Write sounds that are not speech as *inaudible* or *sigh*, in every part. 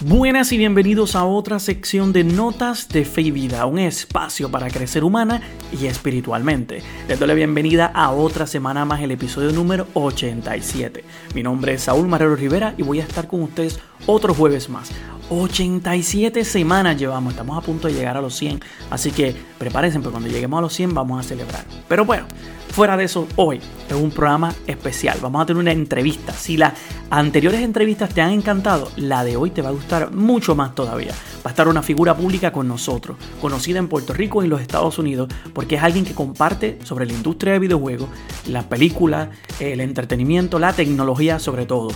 Buenas y bienvenidos a otra sección de Notas de Fe y Vida, un espacio para crecer humana y espiritualmente. Les doy la bienvenida a otra semana más, el episodio número 87. Mi nombre es Saúl Marrero Rivera y voy a estar con ustedes otro jueves más. 87 semanas llevamos, estamos a punto de llegar a los 100, así que prepárense porque cuando lleguemos a los 100 vamos a celebrar. Pero bueno, fuera de eso, hoy es un programa especial, vamos a tener una entrevista. Si las anteriores entrevistas te han encantado, la de hoy te va a gustar mucho más todavía. Va a estar una figura pública con nosotros, conocida en Puerto Rico y en los Estados Unidos, porque es alguien que comparte sobre la industria de videojuegos, las películas, el entretenimiento, la tecnología sobre todo.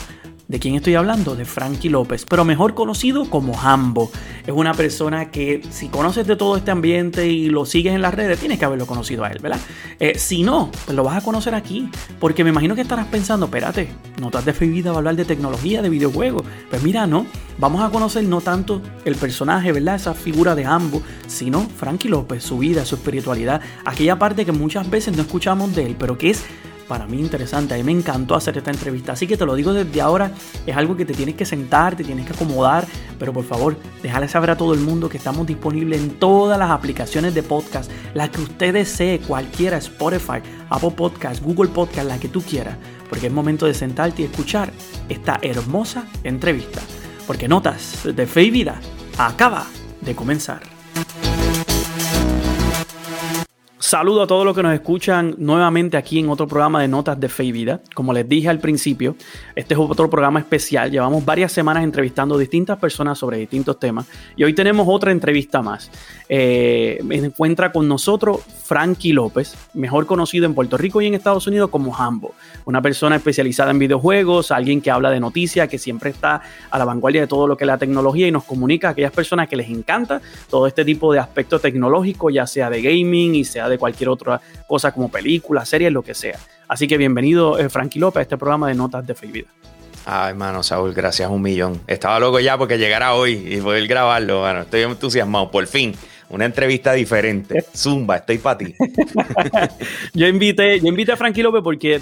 ¿De quién estoy hablando? De Frankie López, pero mejor conocido como Hambo. Es una persona que si conoces de todo este ambiente y lo sigues en las redes, tienes que haberlo conocido a él, ¿verdad? Eh, si no, pues lo vas a conocer aquí, porque me imagino que estarás pensando, espérate, notas de fe vida va a hablar de tecnología, de videojuegos. Pues mira, no, vamos a conocer no tanto el personaje, ¿verdad? Esa figura de Hambo, sino Frankie López, su vida, su espiritualidad, aquella parte que muchas veces no escuchamos de él, pero que es para mí interesante. A mí me encantó hacer esta entrevista. Así que te lo digo desde ahora, es algo que te tienes que sentar, te tienes que acomodar, pero por favor, déjale saber a todo el mundo que estamos disponibles en todas las aplicaciones de podcast, la que usted desee, cualquiera, Spotify, Apple Podcast, Google Podcast, la que tú quieras, porque es momento de sentarte y escuchar esta hermosa entrevista. Porque Notas de Fe y Vida acaba de comenzar. Saludo a todos los que nos escuchan nuevamente aquí en otro programa de Notas de Fe y Vida. Como les dije al principio, este es otro programa especial. Llevamos varias semanas entrevistando distintas personas sobre distintos temas y hoy tenemos otra entrevista más. Eh, encuentra con nosotros Frankie López, mejor conocido en Puerto Rico y en Estados Unidos como Hambo. Una persona especializada en videojuegos, alguien que habla de noticias, que siempre está a la vanguardia de todo lo que es la tecnología y nos comunica a aquellas personas que les encanta todo este tipo de aspecto tecnológico, ya sea de gaming y sea de cualquier otra cosa como películas, series, lo que sea. Así que bienvenido, eh, Frankie López, a este programa de Notas de Fe Vida. Ay, hermano, Saúl, gracias un millón. Estaba loco ya porque llegara hoy y poder grabarlo. Bueno, estoy entusiasmado, por fin. Una entrevista diferente. Zumba, estoy para ti. *laughs* yo, invité, yo invité a Frankie López porque,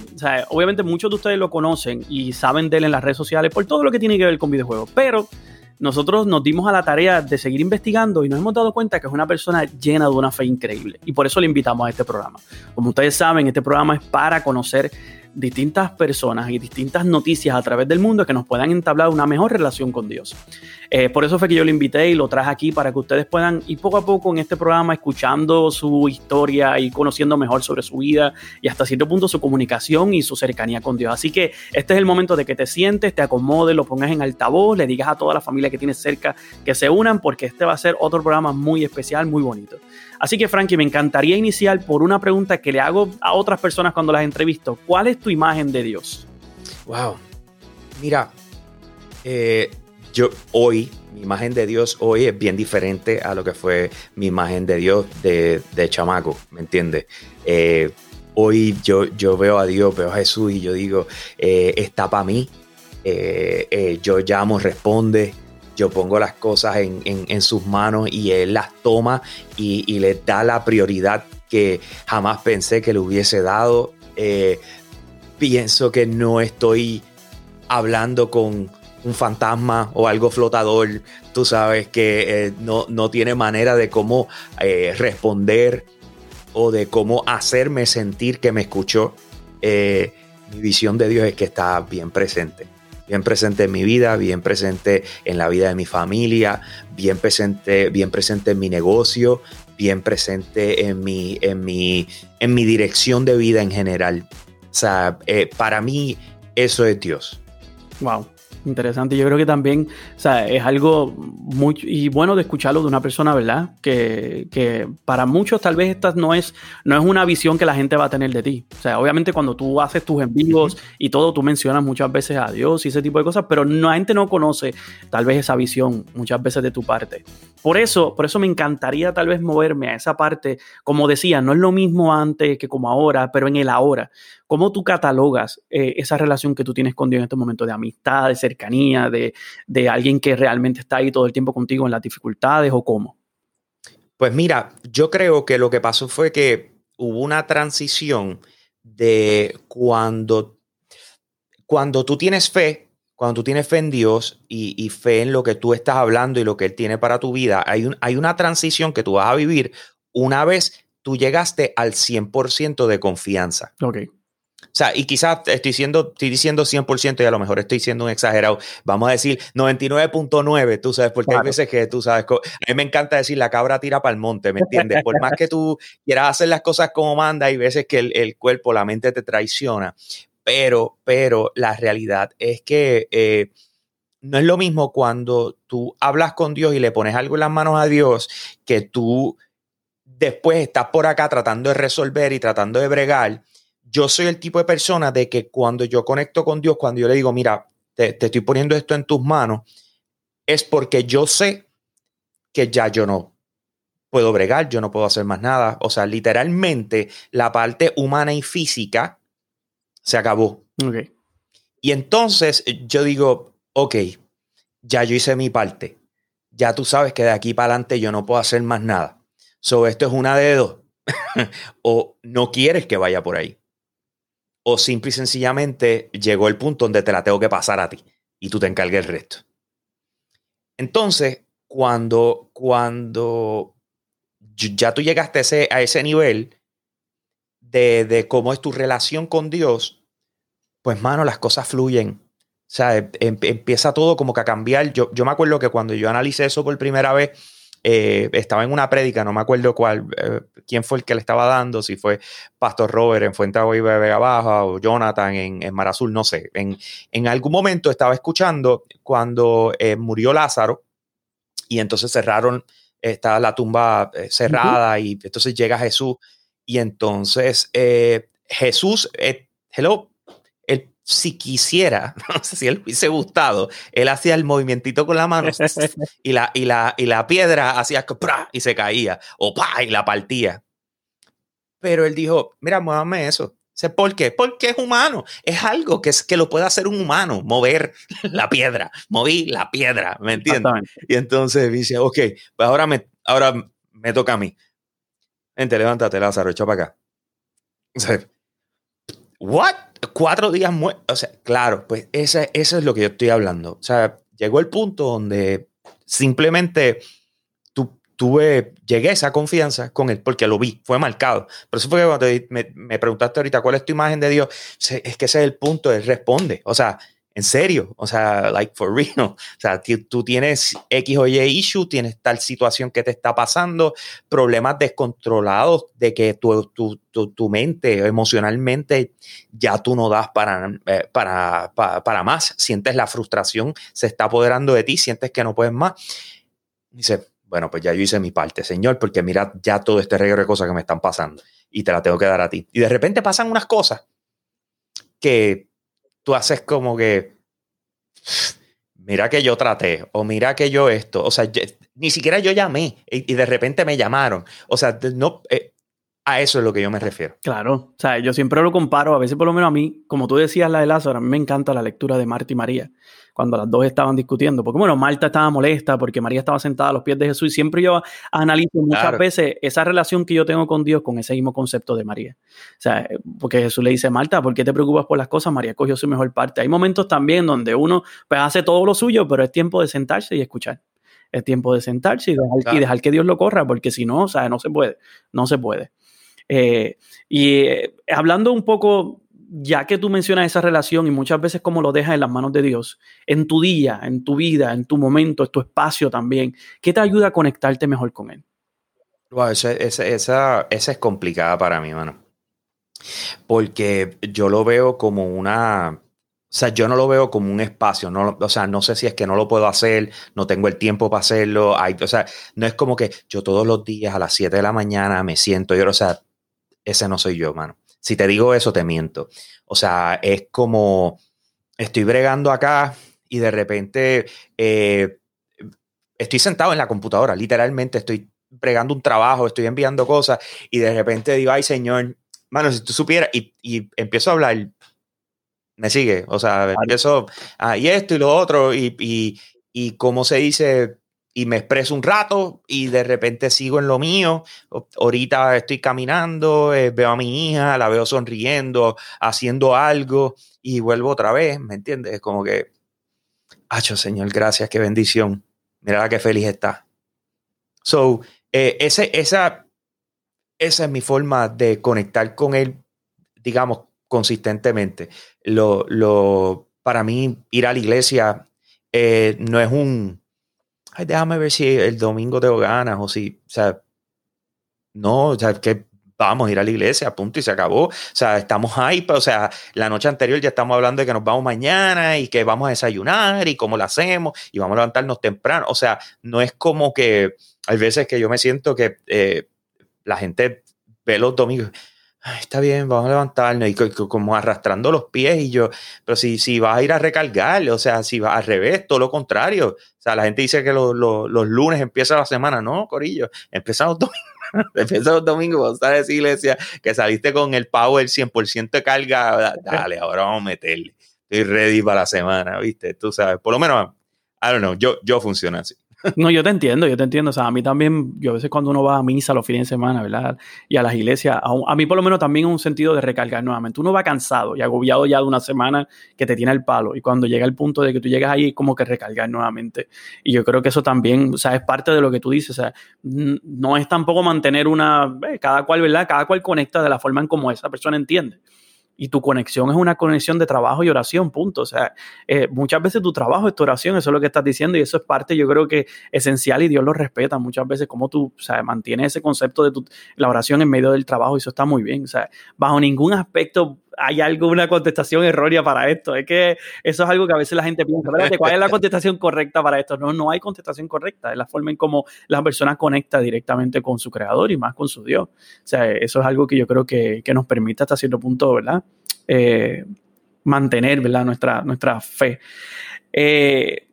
obviamente muchos de ustedes lo conocen y saben de él en las redes sociales por todo lo que tiene que ver con videojuegos. Pero nosotros nos dimos a la tarea de seguir investigando y nos hemos dado cuenta que es una persona llena de una fe increíble. Y por eso le invitamos a este programa. Como ustedes saben, este programa es para conocer distintas personas y distintas noticias a través del mundo que nos puedan entablar una mejor relación con Dios. Eh, por eso fue que yo lo invité y lo traje aquí para que ustedes puedan ir poco a poco en este programa escuchando su historia y conociendo mejor sobre su vida y hasta cierto punto su comunicación y su cercanía con Dios. Así que este es el momento de que te sientes, te acomodes, lo pongas en altavoz, le digas a toda la familia que tienes cerca que se unan porque este va a ser otro programa muy especial, muy bonito. Así que Frankie, me encantaría iniciar por una pregunta que le hago a otras personas cuando las entrevisto. ¿Cuál es tu imagen de Dios? Wow. Mira, eh, yo hoy, mi imagen de Dios hoy es bien diferente a lo que fue mi imagen de Dios de, chamaco, ¿me entiendes? Eh, hoy yo, yo veo a Dios, veo a Jesús y yo digo, eh, está para mí, yo llamo, responde, yo pongo las cosas en, sus manos y Él las toma y, y, le da la prioridad que jamás pensé que le hubiese dado pienso que no estoy hablando con un fantasma o algo flotador, tú sabes que eh, no, tiene manera de cómo eh, responder o de cómo hacerme sentir que me escuchó. Eh, mi visión de Dios es que está bien presente. Bien presente en mi vida, bien presente en la vida de mi familia, bien presente, bien presente en mi negocio, bien presente en mi, en mi, en mi dirección de vida en general. O sea, eh, para mí eso es Dios. Wow. Interesante. Yo creo que también, o sea, es algo muy y bueno de escucharlo de una persona, ¿verdad? Que, que, para muchos tal vez esta no es, no es una visión que la gente va a tener de ti. O sea, obviamente cuando tú haces tus envíos y todo, tú mencionas muchas veces a Dios y ese tipo de cosas, pero la gente no conoce tal vez esa visión muchas veces de tu parte. Por eso, por eso me encantaría tal vez moverme a esa parte, como decía, no es lo mismo antes que como ahora, pero en el ahora. ¿Cómo tú catalogas eh, esa relación que tú tienes con Dios en este momento de amistad, de cercanía, de, de alguien que realmente está ahí todo el tiempo contigo en las dificultades o cómo? Pues mira, yo creo que lo que pasó fue que hubo una transición de cuando, cuando tú tienes fe, cuando tú tienes fe en Dios y, fe en lo que tú estás hablando y lo que Él tiene para tu vida, hay, un, hay una transición que tú vas a vivir una vez tú llegaste al 100% de confianza. Ok. O sea, y quizás estoy, siendo, estoy diciendo 100% y a lo mejor estoy siendo un exagerado. Vamos a decir 99.9, tú sabes, porque hay veces que tú sabes, a mí me encanta decir la cabra tira para el monte, ¿me entiendes? Por más que tú quieras hacer las cosas como manda, hay veces que el, cuerpo, la mente te traiciona. Pero, pero la realidad es que eh, no es lo mismo cuando tú hablas con Dios y le pones algo en las manos a Dios que tú después estás por acá tratando de resolver y tratando de bregar yo soy el tipo de persona de que cuando yo conecto con Dios, cuando yo le digo, mira, te, estoy poniendo esto en tus manos, es porque yo sé que ya yo no puedo bregar, yo no puedo hacer más nada. O sea, literalmente la parte humana y física se acabó. Y entonces yo digo, ok, ya yo hice mi parte. Ya tú sabes que de aquí para adelante yo no puedo hacer más nada. So, esto es una de dos. *laughs* o no quieres que vaya por ahí o simple y sencillamente llegó el punto donde te la tengo que pasar a ti y tú te encargues el resto. Entonces, cuando, cuando ya tú llegaste a ese, a ese nivel de, cómo es tu relación con Dios, pues mano, las cosas fluyen. O sea, em, empieza todo como que a cambiar. Yo, yo me acuerdo que cuando yo analicé eso por primera vez, eh, estaba en una prédica, no me acuerdo cuál, eh, quién fue el que le estaba dando, si fue Pastor Robert en Fuente de Vega Baja o Jonathan en, en Mar Azul, no sé. En, en, algún momento estaba escuchando cuando eh, murió Lázaro y entonces cerraron, estaba la tumba cerrada y entonces llega Jesús y entonces Jesús, hello, si quisiera, *laughs* no sé si él hubiese gustado, él hacía el movimientito con la mano *laughs* y la, y la, y la piedra hacía y se caía, o pa, y la partía. Pero él dijo, mira, muévame eso. ¿Por qué? Porque es humano. Es algo que, es, que lo puede hacer un humano, mover *laughs* la piedra. Moví la piedra, ¿me entiendes? Y entonces dice, ok, pues ahora me, ahora me toca a mí. Gente, levántate, Lázaro, echa para acá. ¿What? Cuatro días muertos. O sea, claro, pues ese, eso es lo que yo estoy hablando. O sea, llegó el punto donde simplemente tuve, llegué a esa confianza con él porque lo vi, fue marcado. Por eso fue que cuando me, me, preguntaste ahorita cuál es tu imagen de Dios, es que ese es el punto, él responde. O sea, en serio, o sea, like for *laughs* real. O sea, tú tienes X o Y issue, tienes tal situación que te está pasando, problemas descontrolados de que tu, tu, tu, mente emocionalmente ya tú no das para, eh, para, para, más, sientes la frustración, se está apoderando de ti, sientes que no puedes más. Dice, bueno, pues ya yo hice mi parte, Señor, porque mira ya todo este regalo de cosas que me están pasando y te la tengo que dar a ti. Y de repente pasan unas cosas que tú haces como que, mira que yo traté, o mira que yo esto, o sea, ni siquiera yo llamé y, de repente me llamaron. O sea, no, eh, a eso es lo que yo me refiero. Claro, o sea, yo siempre lo comparo, a veces por lo menos a mí, como tú decías la de Lázaro, a mí me encanta la lectura de Marta María, cuando las dos estaban discutiendo, porque bueno, Marta estaba molesta porque María estaba sentada a los pies de Jesús y siempre yo analizo muchas veces esa relación que yo tengo con Dios con ese mismo concepto de María. O sea, porque Jesús le dice, Marta, ¿por qué te preocupas por las cosas? María cogió su mejor parte. Hay momentos también donde uno pues, hace todo lo suyo, pero es tiempo de sentarse y escuchar es tiempo de sentarse y dejar, y dejar, que Dios lo corra, porque si no, o sea, no se puede, no se puede. Eh, y eh, hablando un poco, ya que tú mencionas esa relación y muchas veces como lo dejas en las manos de Dios, en tu día, en tu vida, en tu momento, en tu espacio también, ¿qué te ayuda a conectarte mejor con Él? esa, esa, es complicada para mí, mano. Porque yo lo veo como una, o sea, yo no lo veo como un espacio, no, o sea, no sé si es que no lo puedo hacer, no tengo el tiempo para hacerlo, hay, o sea, no es como que yo todos los días a las 7 de la mañana me siento, yo, o sea, ese no soy yo, mano. Si te digo eso, te miento. O sea, es como estoy bregando acá y de repente eh, estoy sentado en la computadora, literalmente estoy bregando un trabajo, estoy enviando cosas y de repente digo, ay señor, mano, si tú supieras, y, empiezo a hablar, me sigue, o sea, empiezo, ah, y esto y lo otro, y, y, y como se dice, y me expreso un rato y de repente sigo en lo mío. Ahorita estoy caminando, eh, veo a mi hija, la veo sonriendo, haciendo algo y vuelvo otra vez, ¿me entiendes? Como que Hacho, Señor, gracias, qué bendición. Mira qué feliz está. So, eh, ese, esa, esa es mi forma de conectar con Él, digamos, consistentemente. Lo, lo, para mí, ir a la iglesia eh, no es un, déjame ver si el domingo tengo ganas o si, o sea, no, o sea, que vamos a ir a la iglesia, punto, y se acabó. O sea, estamos hype, o sea, la noche anterior ya estamos hablando de que nos vamos mañana y que vamos a desayunar y cómo lo hacemos y vamos a levantarnos temprano. O sea, no es como que hay veces que yo me siento que eh, la gente ve los domingos. Está bien, vamos a levantarnos y como arrastrando los pies y yo, pero si, si vas a ir a recargar, o sea, si vas al revés, todo lo contrario. O sea, la gente dice que los lunes empieza la semana, no, Corillo, empieza los domingos *laughs* Empieza los domingos, vas a decir, iglesia, que saliste con el power 100% de carga. *laughs* Dale, ahora vamos a meterle. Estoy ready para la semana, ¿viste? Tú sabes, por lo menos, I don't know, yo, yo funciono así. *laughs* No, yo te entiendo, yo te entiendo. O sea, a mí también, yo a veces cuando uno va a misa los fines de semana, ¿verdad? Y a las iglesias, a, mí por lo menos también un sentido de recargar nuevamente. Uno va cansado y agobiado ya de una semana que te tiene el palo. Y cuando llega el punto de que tú llegas ahí, como que recargar nuevamente. Y yo creo que eso también, o sea, es parte de lo que tú dices. O sea, no es tampoco mantener una, eh, cada cual, ¿verdad? Cada cual conecta de la forma en como esa persona entiende y tu conexión es una conexión de trabajo y oración, punto. O sea, eh, muchas veces tu trabajo es tu oración, eso es lo que estás diciendo y eso es parte, yo creo que esencial y Dios lo respeta muchas veces, como tú, o sea, mantienes ese concepto de tu, la oración en medio del trabajo y eso está muy bien. O sea, bajo ningún aspecto hay alguna contestación errónea para esto. Es que eso es algo que a veces la gente piensa, espérate, ¿cuál es la *laughs* contestación correcta para esto? No, no hay contestación correcta. Es la forma en cómo la persona conecta directamente con su creador y más con su Dios. O sea, eso es algo que yo creo que, que nos permite hasta cierto punto, ¿verdad? Eh, mantener, ¿verdad? Nuestra, nuestra fe. Eh,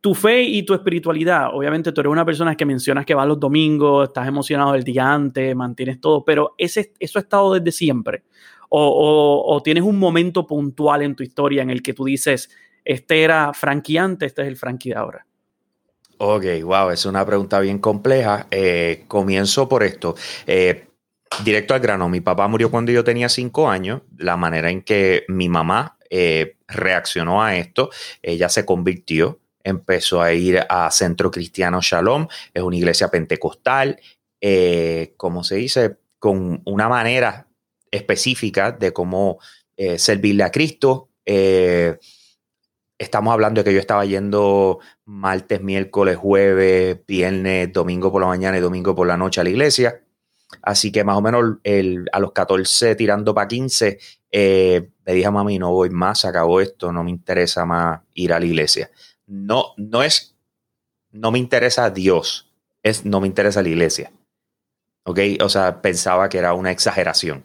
tu fe y tu espiritualidad, obviamente tú eres una persona que mencionas que va los domingos, estás emocionado el día antes, mantienes todo, pero ese, eso ha estado desde siempre o, tienes un momento puntual en tu historia en el que tú dices, este era Frankie antes, este es el Frankie de ahora? Ok, wow, es una pregunta bien compleja. Eh, comienzo por esto. Eh, directo al grano, mi papá murió cuando yo tenía cinco años. La manera en que mi mamá eh, reaccionó a esto, ella se convirtió, empezó a ir a Centro Cristiano Shalom, es una iglesia pentecostal, como se dice, con una manera específica de cómo eh, servirle a Cristo. Eh, estamos hablando de que yo estaba yendo martes, miércoles, jueves, viernes, domingo por la mañana y domingo por la noche a la iglesia. Así que más o menos a los 14 tirando para 15, eh, le dije a mami, no voy más, acabó esto, no me interesa más ir a la iglesia. No, no es, no me interesa Dios, es no me interesa la iglesia. ¿Ok? O sea, pensaba que era una exageración.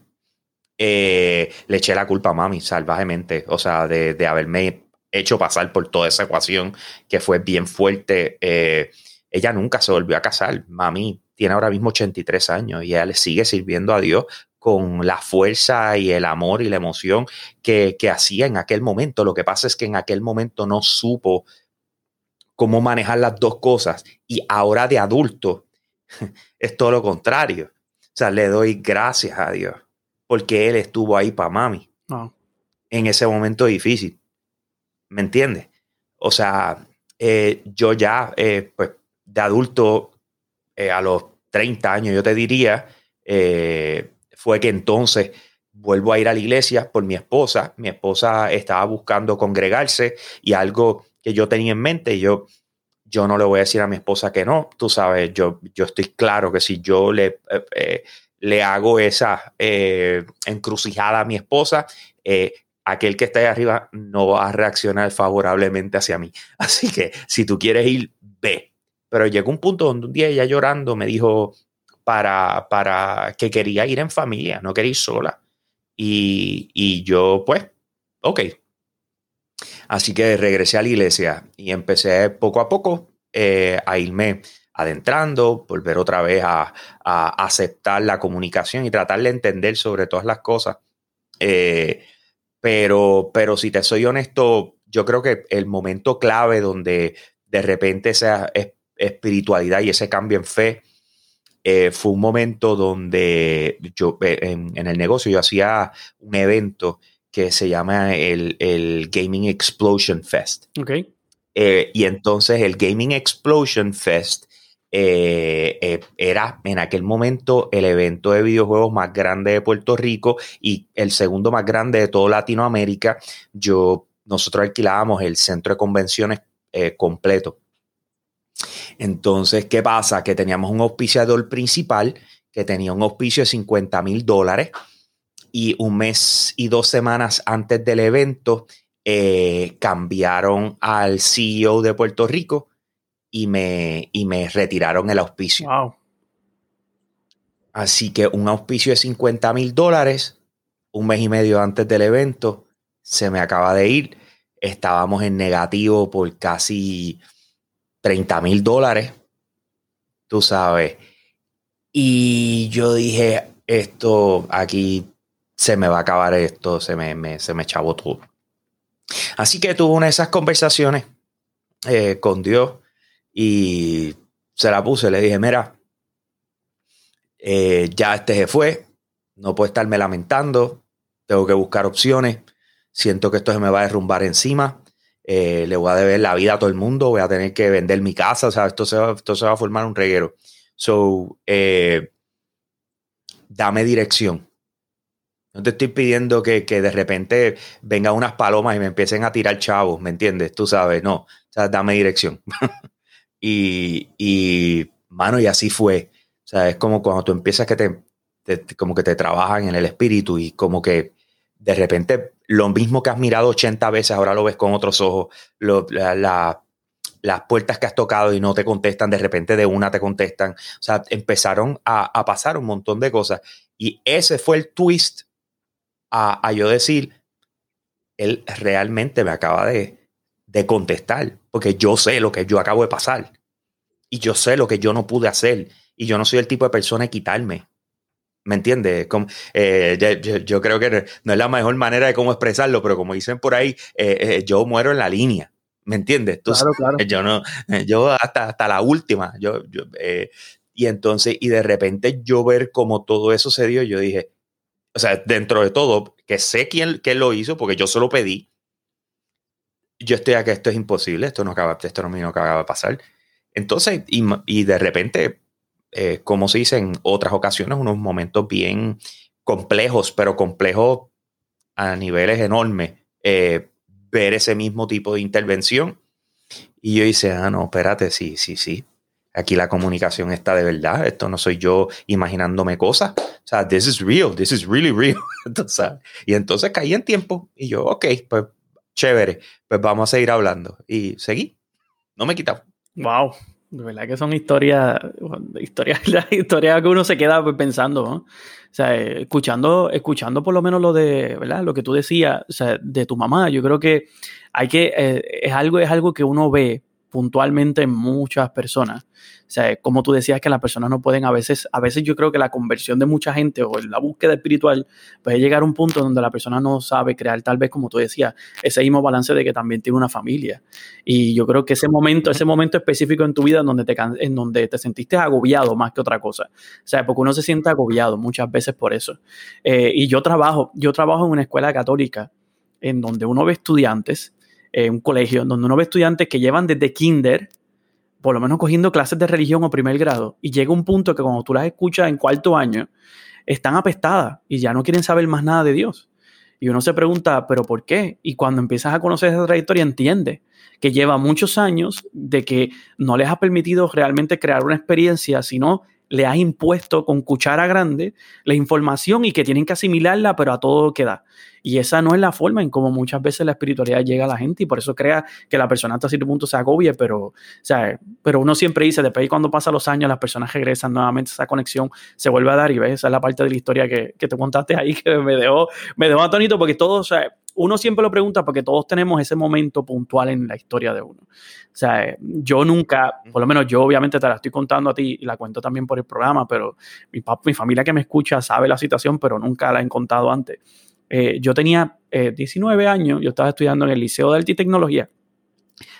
Eh, le eché la culpa a mami salvajemente, o sea, de, haberme hecho pasar por toda esa ecuación que fue bien fuerte. Eh, ella nunca se volvió a casar. Mami tiene ahora mismo 83 años y ella le sigue sirviendo a Dios con la fuerza y el amor y la emoción que, que hacía en aquel momento. Lo que pasa es que en aquel momento no supo cómo manejar las dos cosas y ahora de adulto *laughs* es todo lo contrario. O sea, le doy gracias a Dios porque él estuvo ahí para mami en ese momento difícil. ¿Me entiendes? O sea, eh, yo ya, eh, pues, de adulto, eh, a los 30 años, yo te diría, fue que entonces vuelvo a ir a la iglesia por mi esposa. Mi esposa estaba buscando congregarse y algo que yo tenía en mente, yo, yo no le voy a decir a mi esposa que no. Tú sabes, yo, yo estoy claro que si yo le le hago esa eh, encrucijada a mi esposa, eh, aquel que está ahí arriba no va a reaccionar favorablemente hacia mí. *laughs* Así que si tú quieres ir, ve. Pero llegó un punto donde un día ella llorando me dijo para, para que quería ir en familia, no quería ir sola. Y, yo, pues, ok. Así que regresé a la iglesia y empecé poco a poco eh, a irme adentrando, volver otra vez a, aceptar la comunicación y tratar de entender sobre todas las cosas. Eh, pero, pero si te soy honesto, yo creo que el momento clave donde de repente esa espiritualidad y ese cambio en fe eh, fue un momento donde yo eh, en, el negocio yo hacía un evento que se llama el, el Gaming Explosion Fest. Okay. Eh, y entonces el Gaming Explosion Fest eh, eh, era en aquel momento el evento de videojuegos más grande de Puerto Rico y el segundo más grande de toda Latinoamérica. Yo, nosotros alquilábamos el centro de convenciones completo. Entonces, ¿qué pasa? Que teníamos un auspiciador principal que tenía un auspicio de 50 mil dólares y un mes y dos semanas antes del evento eh, cambiaron al CEO de Puerto Rico y me, y me retiraron el auspicio. Así que un auspicio de 50 mil dólares, un mes y medio antes del evento, se me acaba de ir. Estábamos en negativo por casi 30 mil dólares, tú sabes. Y yo dije, esto aquí se me va a acabar esto, se me, se me chavó todo. Así que tuve una de esas conversaciones eh, con Dios y se la puse, le dije, mira, eh, ya este se fue, no puedo estarme lamentando, tengo que buscar opciones, siento que esto se me va a derrumbar encima, eh, le voy a deber la vida a todo el mundo, voy a tener que vender mi casa, o sea, esto se va, esto se va a formar un reguero. So, dame dirección. No te estoy pidiendo que, de repente vengan unas palomas y me empiecen a tirar chavos, ¿me entiendes? Tú sabes, no. O sea, dame dirección. *laughs* y, mano, y así fue. O sea, es como cuando tú empiezas que te, como que te trabajan en el espíritu y como que de repente lo mismo que has mirado 80 veces, ahora lo ves con otros ojos. las puertas que has tocado y no te contestan, de repente de una te contestan. O sea, empezaron a, a pasar un montón de cosas. Y ese fue el twist a, yo decir, él realmente me acaba de, contestar, porque yo sé lo que yo acabo de pasar y yo sé lo que yo no pude hacer y yo no soy el tipo de persona de quitarme. ¿Me entiendes? Eh, yo, creo que no es la mejor manera de cómo expresarlo, pero como dicen por ahí, eh, eh, yo muero en la línea. ¿Me entiendes? claro, claro. Yo no, yo hasta, hasta la última. Yo, y entonces, y de repente yo ver cómo todo eso se dio, yo dije, o sea, dentro de todo, que sé quién, quién lo hizo, porque yo se lo pedí. Yo estoy aquí, esto es imposible, esto no acaba, esto no, acaba de pasar. Entonces, y, de repente, eh, como se dice en otras ocasiones, unos momentos bien complejos, pero complejos a niveles enormes, eh, ver ese mismo tipo de intervención. Y yo hice, ah, no, espérate, sí, sí, sí. Aquí la comunicación está de verdad. Esto no soy yo imaginándome cosas. O sea, this is real. This is really real. *laughs* Entonces, y entonces caí en tiempo y yo, ok, pues chévere. Pues vamos a seguir hablando. Y seguí. No me he quitado. Wow. De verdad que son historias, historias, *laughs* historias que uno se queda pensando, ¿no? O sea, escuchando, escuchando por lo menos lo de, ¿verdad? Lo que tú decías, o sea, de tu mamá, yo creo que hay que, eh, es algo, es algo que uno ve puntualmente en muchas personas. O sea, como tú decías que las personas no pueden a veces, a veces yo creo que la conversión de mucha gente o la búsqueda espiritual puede llegar a un punto donde la persona no sabe crear tal vez como tú decías, ese mismo balance de que también tiene una familia. Y yo creo que ese momento, ese momento específico en tu vida en donde te, en donde te sentiste agobiado más que otra cosa. O sea, porque uno se siente agobiado muchas veces por eso. Eh, y yo trabajo, yo trabajo en una escuela católica en donde uno ve estudiantes en un colegio donde uno ve estudiantes que llevan desde kinder, por lo menos cogiendo clases de religión o primer grado, y llega un punto que cuando tú las escuchas en cuarto año, están apestadas y ya no quieren saber más nada de Dios. Y uno se pregunta, ¿pero por qué? Y cuando empiezas a conocer esa trayectoria, entiende que lleva muchos años de que no les ha permitido realmente crear una experiencia, sino le has impuesto con cuchara grande la información y que tienen que asimilarla, pero a todo que da. Y esa no es la forma en cómo muchas veces la espiritualidad llega a la gente y por eso crea que la persona hasta cierto punto se agobie, pero, o sea, pero uno siempre dice, después cuando pasan los años las personas regresan nuevamente, esa conexión se vuelve a dar y ves, esa es la parte de la historia que, que te contaste ahí *laughs* que me dejó, me dejó atónito porque todo, o sea, uno siempre lo pregunta porque todos tenemos ese momento puntual en la historia de uno. O sea, yo nunca, por lo menos yo obviamente te la estoy contando a ti y la cuento también por el programa, pero mi, papá, mi familia que me escucha sabe la situación, pero nunca la he contado antes. Eh, yo tenía 19 eh, años, yo estaba estudiando en el Liceo de Arte y Tecnología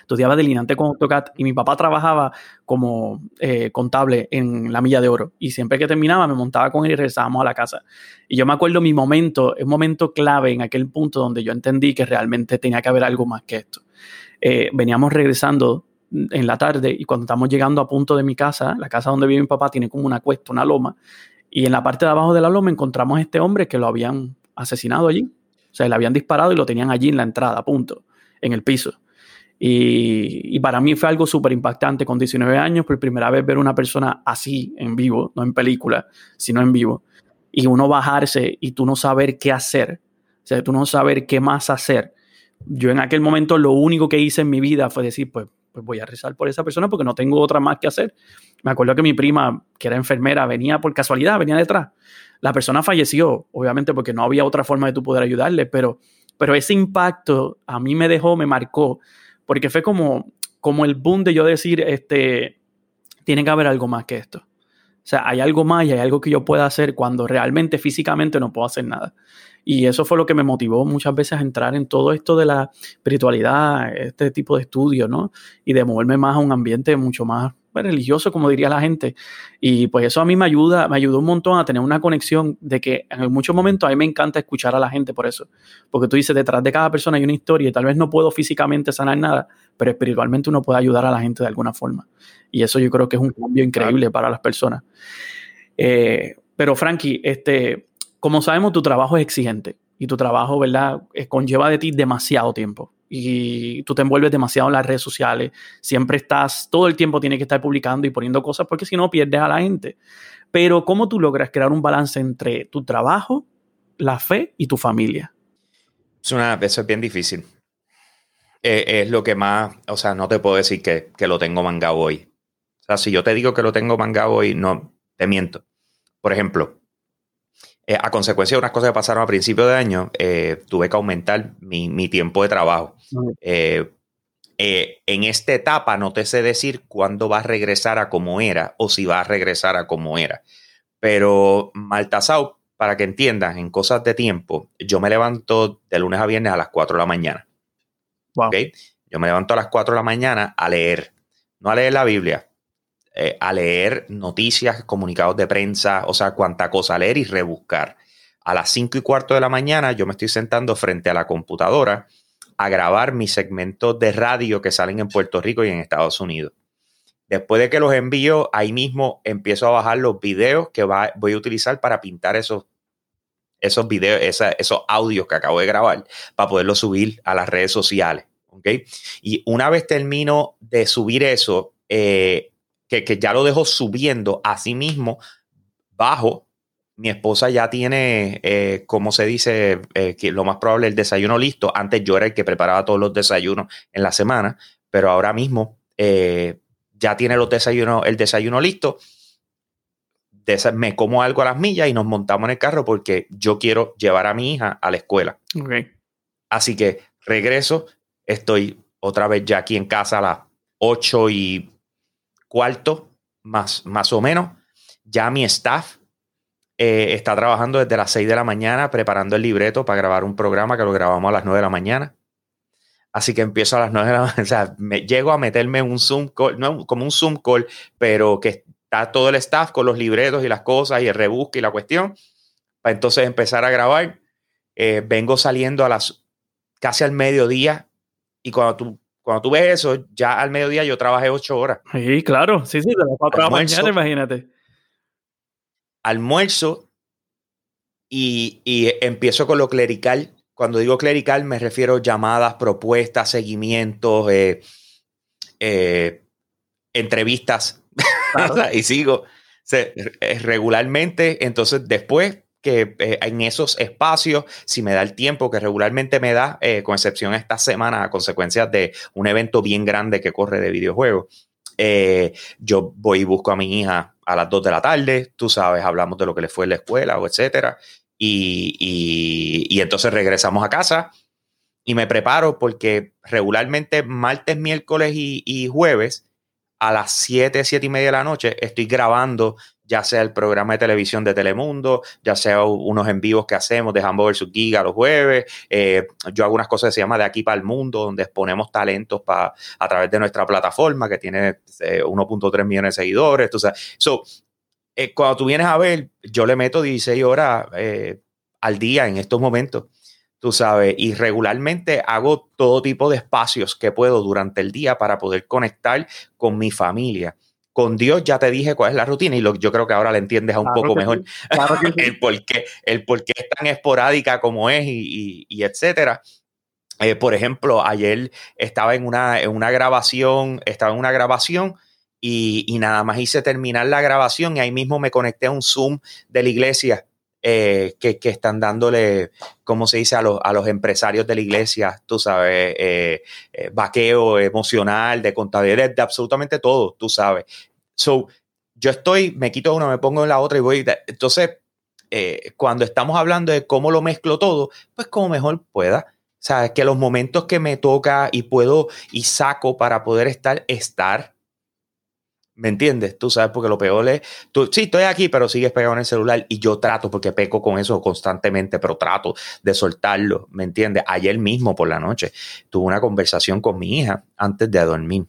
estudiaba delineante con AutoCAD y mi papá trabajaba como eh, contable en la milla de oro y siempre que terminaba me montaba con él y regresábamos a la casa. Y yo me acuerdo mi momento, un momento clave en aquel punto donde yo entendí que realmente tenía que haber algo más que esto. eh, veníamos regresando en la tarde y cuando estamos llegando a punto de mi casa, la casa donde vive mi papá tiene como una cuesta, una loma, y en la parte de abajo de la loma encontramos a este hombre que lo habían asesinado allí. O sea, le habían disparado y lo tenían allí en la entrada, punto, en el piso. Y, para mí fue algo súper impactante con 19 años, por primera vez ver una persona así en vivo, no en película, sino en vivo. Y uno bajarse y tú no saber qué hacer. O sea, tú no saber qué más hacer. Yo en aquel momento lo único que hice en mi vida fue decir, pues pues voy a rezar por esa persona porque no tengo otra más que hacer. Me acuerdo que mi prima, que era enfermera, venía por casualidad, venía detrás. La persona falleció, obviamente porque no había otra forma de tú poder ayudarle, pero, pero ese impacto a mí me dejó, me marcó, porque fue como, como el boom de yo decir, este, tiene que haber algo más que esto. O sea, hay algo más y hay algo que yo pueda hacer cuando realmente físicamente no puedo hacer nada. Y eso fue lo que me motivó muchas veces a entrar en todo esto de la espiritualidad, este tipo de estudio, ¿no? Y de moverme más a un ambiente mucho más religioso, como diría la gente. Y pues eso a mí me ayuda, me ayudó un montón a tener una conexión de que en muchos momentos a mí me encanta escuchar a la gente por eso. Porque tú dices, detrás de cada persona hay una historia y tal vez no puedo físicamente sanar nada, pero espiritualmente uno puede ayudar a la gente de alguna forma. Y eso yo creo que es un cambio increíble para las personas. Eh, pero Frankie, este, como sabemos, tu trabajo es exigente y tu trabajo, ¿verdad?, conlleva de ti demasiado tiempo y tú te envuelves demasiado en las redes sociales, siempre estás, todo el tiempo tienes que estar publicando y poniendo cosas porque si no pierdes a la gente. Pero ¿cómo tú logras crear un balance entre tu trabajo, la fe y tu familia? Es una, eso es bien difícil. Eh, es lo que más, o sea, no te puedo decir que, que lo tengo mangado hoy. O sea, si yo te digo que lo tengo mangado hoy, no, te miento. Por ejemplo, eh, a consecuencia de unas cosas que pasaron a principio de año, eh, tuve que aumentar mi, tiempo de trabajo. Eh, en esta etapa no te sé decir cuándo va a regresar a como era o si va a regresar a como era. Pero Maltasau, para que entiendas, en cosas de tiempo, yo me levanto de lunes a viernes a las 4 de la mañana. Yo me levanto a las 4 de la mañana a leer, no a leer la Biblia, eh, a leer noticias, comunicados de prensa, o sea, cuánta cosa leer y rebuscar. A las 5 y cuarto de la mañana yo me estoy sentando frente a la computadora a grabar mis segmentos de radio que salen en Puerto Rico y en Estados Unidos. Después de que los envío, ahí mismo empiezo a bajar los videos que voy a utilizar para pintar esos, esos videos, esos audios que acabo de grabar, para poderlos subir a las redes sociales. Y una vez termino de subir eso, eh, que, ya lo dejo subiendo a sí mismo, bajo. Mi esposa ya tiene, eh, como se dice, eh, que lo más probable el desayuno listo. Antes yo era el que preparaba todos los desayunos en la semana, pero ahora mismo eh, ya tiene los desayunos, el desayuno listo. me como algo a las millas y nos montamos en el carro porque yo quiero llevar a mi hija a la escuela. Así que regreso, estoy otra vez ya aquí en casa a las 8 y cuarto, más, más o menos. Ya mi staff eh, está trabajando desde las 6 de la mañana preparando el libreto para grabar un programa que lo grabamos a las 9 de la mañana. Así que empiezo a las 9 de la mañana. *laughs* O sea, llego a meterme en un Zoom call, no como un Zoom call, pero que está todo el staff con los libretos y las cosas y el rebusque y la cuestión. Para entonces empezar a grabar. Eh, vengo saliendo a las casi al mediodía y cuando tú cuando tú ves eso, ya al mediodía yo trabajé ocho horas. Sí, claro, sí, sí, de las cuatro la mañana, imagínate. Almuerzo y, empiezo con lo clerical. Cuando digo clerical me refiero a llamadas, propuestas, seguimientos, eh, eh, entrevistas. *laughs* y sigo regularmente. Entonces, después que eh, en esos espacios, si me da el tiempo que regularmente me da, eh, con excepción esta semana a consecuencia de un evento bien grande que corre de videojuegos, eh, yo voy y busco a mi hija a las 2 de la tarde, tú sabes, hablamos de lo que le fue en la escuela o etcétera, y, y entonces regresamos a casa y me preparo porque regularmente martes, miércoles y, y jueves a las 7, 7 y media de la noche estoy grabando ya sea el programa de televisión de Telemundo, ya sea unos en vivos que hacemos de Hamburger vs. Giga los jueves. Eh, yo hago unas cosas que se llama De aquí para el mundo, donde exponemos talentos para a través de nuestra plataforma que tiene 1.3 eh, millones de seguidores. Entonces, so, eh, cuando tú vienes a ver, yo le meto 16 horas al día en estos momentos. tú sabes, y regularmente hago todo tipo de espacios que puedo durante el día para poder conectar con mi familia. Con Dios ya te dije cuál es la rutina y lo, yo creo que ahora la entiendes un poco mejor. *laughs* el, por qué, el por qué es tan esporádica como es y, y, etcétera. Eh, por ejemplo, ayer estaba en una, en una grabación, estaba en una grabación y, y, nada más hice terminar la grabación y ahí mismo me conecté a un Zoom de la iglesia eh, que, están dándole, como se dice, a los, a los empresarios de la iglesia, tú sabes, eh, eh, vaqueo emocional, de contabilidad, de absolutamente todo, tú sabes. So, yo estoy, me quito una, me pongo en la otra y voy. Entonces, cuando estamos hablando de cómo lo mezclo todo, pues como mejor pueda. O sea, que los momentos que me toca y puedo y saco para poder estar, estar, ¿Me entiendes? Tú sabes, porque lo peor es, tú, sí, estoy aquí, pero sigues pegado en el celular y yo trato, porque peco con eso constantemente, pero trato de soltarlo, ¿me entiendes? Ayer mismo por la noche tuve una conversación con mi hija antes de dormir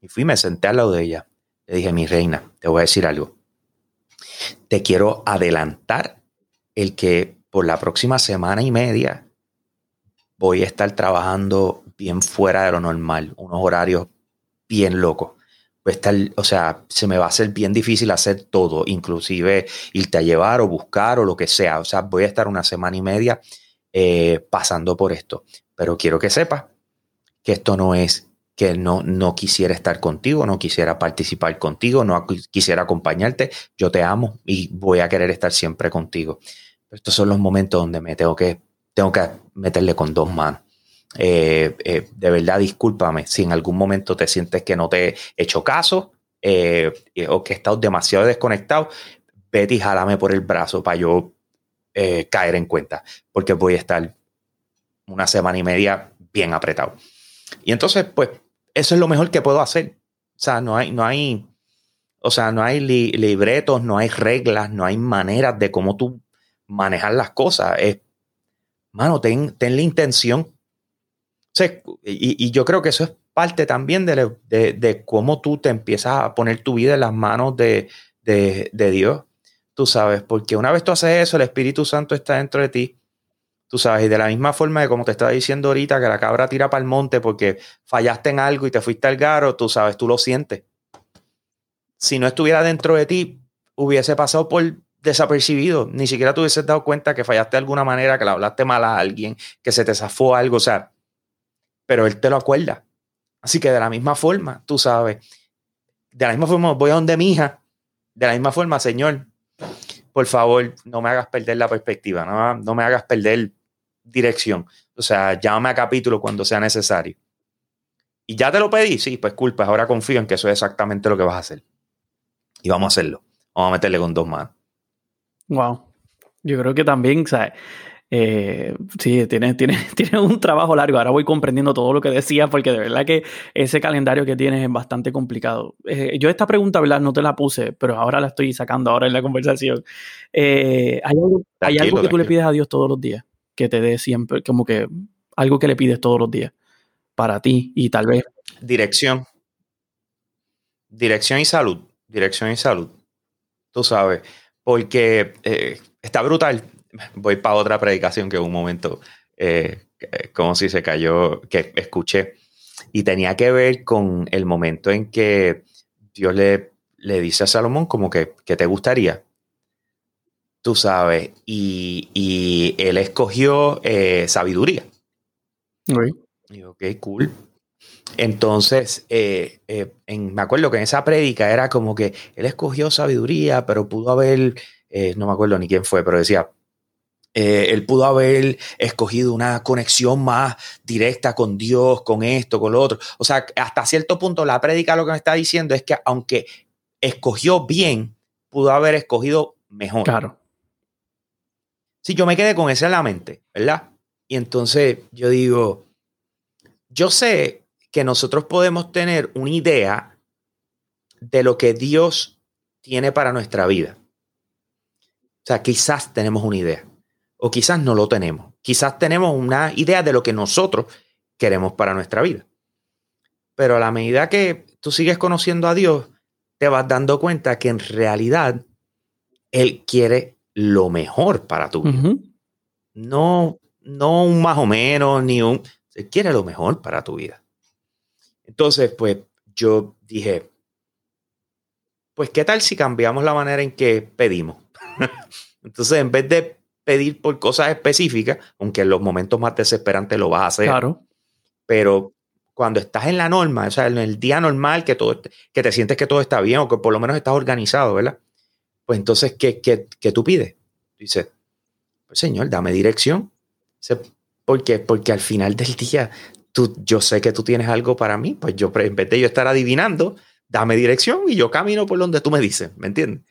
y fui, me senté al lado de ella. Le dije, mi reina, te voy a decir algo. Te quiero adelantar el que por la próxima semana y media voy a estar trabajando bien fuera de lo normal, unos horarios bien locos estar, o sea, se me va a hacer bien difícil hacer todo, inclusive irte a llevar o buscar o lo que sea. O sea, voy a estar una semana y media eh, pasando por esto. Pero quiero que sepas que esto no es que no, no quisiera estar contigo, no quisiera participar contigo, no quisiera acompañarte. Yo te amo y voy a querer estar siempre contigo. estos son los momentos donde me tengo que, tengo que meterle con dos manos. Eh, eh, de verdad, discúlpame si en algún momento te sientes que no te he hecho caso eh, o que he demasiado desconectado. Vete y jálame por el brazo para yo caer en cuenta, porque voy a estar una semana y media bien apretado. Y entonces, pues, eso es lo mejor que puedo hacer. O sea, no hay, no hay, o sea, no hay libretos, no hay reglas, no hay maneras de cómo tú manejar las cosas. Es, mano, ten, ten la intención y, yo creo que eso es parte también de, cómo tú te empiezas a poner tu vida en las manos de, Dios, tú sabes, porque una vez tú haces eso, el Espíritu Santo está dentro de ti, tú sabes, y de la misma forma de como te estaba diciendo ahorita, que la cabra tira para el monte porque fallaste en algo y te fuiste al garo, tú sabes, tú lo sientes. Si no estuviera dentro de ti, hubiese pasado por desapercibido, ni siquiera te hubieses dado cuenta que fallaste de alguna manera, que le hablaste mal a alguien, que se te zafó algo, o sea, pero él te lo acuerda. Así que de la misma forma, tú sabes, de la misma forma voy a donde mi hija, de la misma forma, Señor, por favor, no me hagas perder la perspectiva, no, no me hagas perder dirección. O sea, llámame a capítulo cuando sea necesario. Y ya te lo pedí, sí, pues culpa, ahora confío en que eso es exactamente lo que vas a hacer. Y vamos a hacerlo. Vamos a meterle con dos manos. Wow. Yo creo que también, ¿sabes? Eh, sí, tienes, tiene, *laughs* tiene un trabajo largo. Ahora voy comprendiendo todo lo que decías, porque de verdad que ese calendario que tienes es bastante complicado. Eh, yo esta pregunta, ¿verdad? No te la puse, pero ahora la estoy sacando ahora en la conversación. Eh, ¿Hay algo, ¿hay algo que tú le pides a Dios todos los días? Que te dé siempre, como que algo que le pides todos los días para ti y tal vez. Dirección. Dirección y salud. Dirección y salud. Tú sabes, porque está brutal voy para otra predicación que un momento, eh, como si se cayó, que escuché, y tenía que ver con el momento en que Dios le, le dice a Salomón como que, que te gustaría, tú sabes, y, y él escogió eh, sabiduría. Y ok, cool. Entonces, eh, me acuerdo que en esa prédica era como que él escogió sabiduría, pero pudo haber, no me acuerdo ni quién fue, pero decía, eh, él pudo haber escogido una conexión más directa con Dios, con esto, con lo otro. O sea, hasta cierto punto la prédica lo que me está diciendo es que aunque escogió bien, pudo haber escogido mejor. Claro. Sí, yo me quedé con eso en la mente, ¿verdad? Y entonces yo digo, yo sé que nosotros podemos tener una idea de lo que Dios tiene para nuestra vida. O sea, quizás tenemos una idea o quizás no lo tenemos. Quizás tenemos una idea de lo que nosotros queremos para nuestra vida. Pero a la medida que tú sigues conociendo a Dios, te vas dando cuenta que en realidad Él quiere lo mejor para tu vida. No, no un más o menos, ni un... Él quiere lo mejor para tu vida. Entonces, pues yo dije, pues ¿qué tal si cambiamos la manera en que pedimos? *laughs* Entonces, en vez de pedir por cosas específicas, aunque en los momentos más desesperantes lo vas a hacer, claro. pero cuando estás en la norma, o sea, en el día normal, que, todo, que te sientes que todo está bien o que por lo menos estás organizado, ¿verdad? Pues entonces, ¿qué, qué, qué tú pides? Dices, pues Señor, dame dirección. ¿Por qué? Porque al final del día, tú, yo sé que tú tienes algo para mí, pues yo, en vez de yo estar adivinando, dame dirección y yo camino por donde tú me dices, ¿me entiendes?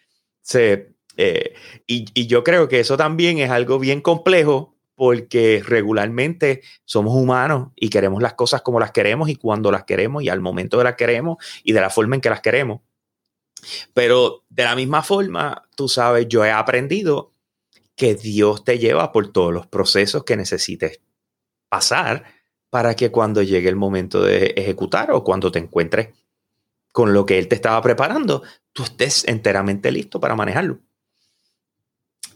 Eh, y, y yo creo que eso también es algo bien complejo porque regularmente somos humanos y queremos las cosas como las queremos y cuando las queremos y al momento de las queremos y de la forma en que las queremos. Pero de la misma forma, tú sabes, yo he aprendido que Dios te lleva por todos los procesos que necesites pasar para que cuando llegue el momento de ejecutar o cuando te encuentres con lo que Él te estaba preparando, tú estés enteramente listo para manejarlo.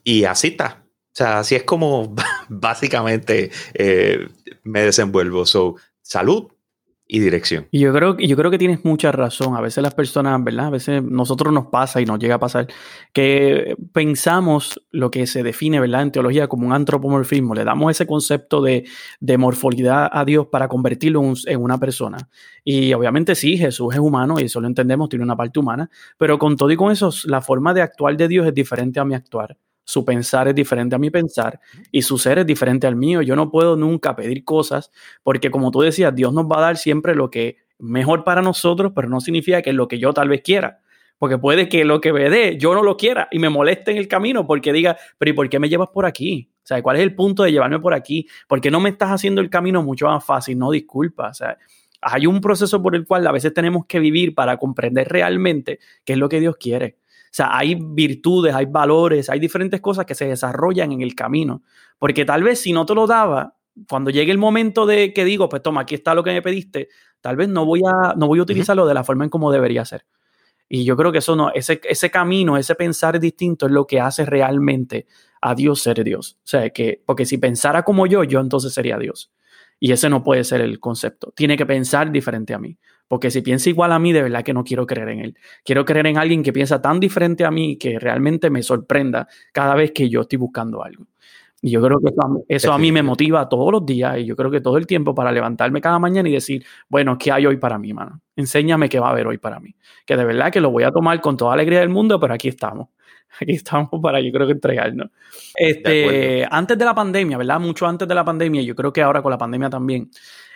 Y así está. O sea, así es como *laughs* básicamente eh, me desenvuelvo. So, salud y dirección. Y yo creo, yo creo que tienes mucha razón. A veces las personas, ¿verdad? A veces nosotros nos pasa y nos llega a pasar que pensamos lo que se define, ¿verdad? En teología como un antropomorfismo. Le damos ese concepto de, de morfolidad a Dios para convertirlo en una persona. Y obviamente sí, Jesús es humano y eso lo entendemos, tiene una parte humana. Pero con todo y con eso, la forma de actuar de Dios es diferente a mi actuar su pensar es diferente a mi pensar y su ser es diferente al mío. Yo no puedo nunca pedir cosas porque como tú decías, Dios nos va a dar siempre lo que mejor para nosotros, pero no significa que es lo que yo tal vez quiera. Porque puede que lo que me dé yo no lo quiera y me moleste en el camino porque diga, pero ¿y por qué me llevas por aquí? O sea, ¿cuál es el punto de llevarme por aquí? Porque no me estás haciendo el camino mucho más fácil? No, disculpa. O sea, hay un proceso por el cual a veces tenemos que vivir para comprender realmente qué es lo que Dios quiere. O sea, hay virtudes, hay valores, hay diferentes cosas que se desarrollan en el camino. Porque tal vez si no te lo daba, cuando llegue el momento de que digo, pues toma, aquí está lo que me pediste, tal vez no voy a, no voy a utilizarlo de la forma en como debería ser. Y yo creo que eso no, ese, ese camino, ese pensar distinto es lo que hace realmente a Dios ser Dios. O sea, que, porque si pensara como yo, yo entonces sería Dios. Y ese no puede ser el concepto. Tiene que pensar diferente a mí. Porque si piensa igual a mí, de verdad que no quiero creer en él. Quiero creer en alguien que piensa tan diferente a mí que realmente me sorprenda cada vez que yo estoy buscando algo. Y yo creo que eso, a mí me motiva todos los días y yo creo que todo el tiempo para levantarme cada mañana y decir, bueno, ¿qué hay hoy para mí, mano? Enséñame qué va a haber hoy para mí. Que de verdad que lo voy a tomar con toda alegría del mundo, pero aquí estamos. *laughs* Aquí estamos para, yo creo que entregarnos. Este, antes de la pandemia, ¿verdad? Mucho antes de la pandemia, yo creo que ahora con la pandemia también.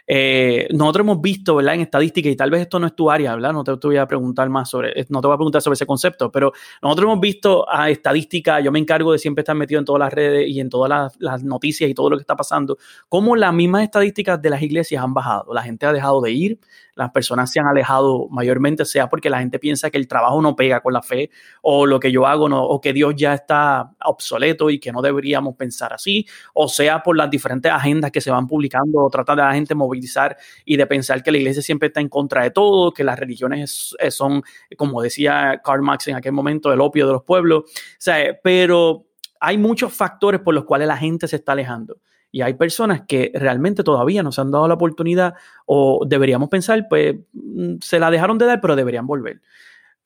Eh, nosotros hemos visto, ¿verdad? En estadística, y tal vez esto no es tu área, ¿verdad? No te, voy a preguntar más sobre, no te voy a preguntar sobre ese concepto, pero nosotros hemos visto a estadística, yo me encargo de siempre estar metido en todas las redes y en todas las, noticias y todo lo que está pasando, cómo las mismas estadísticas de las iglesias han bajado. La gente ha dejado de ir, las personas se han alejado mayormente, sea porque la gente piensa que el trabajo no pega con la fe o lo que yo hago no, o que Dios ya está obsoleto y que no deberíamos pensar así, o sea por las diferentes agendas que se van publicando o trata de la gente movilizar y de pensar que la iglesia siempre está en contra de todo, que las religiones son, como decía Karl Marx en aquel momento, el opio de los pueblos. O sea, pero hay muchos factores por los cuales la gente se está alejando. Y hay personas que realmente todavía no se han dado la oportunidad o deberíamos pensar, pues mm, se la dejaron de dar, pero deberían volver.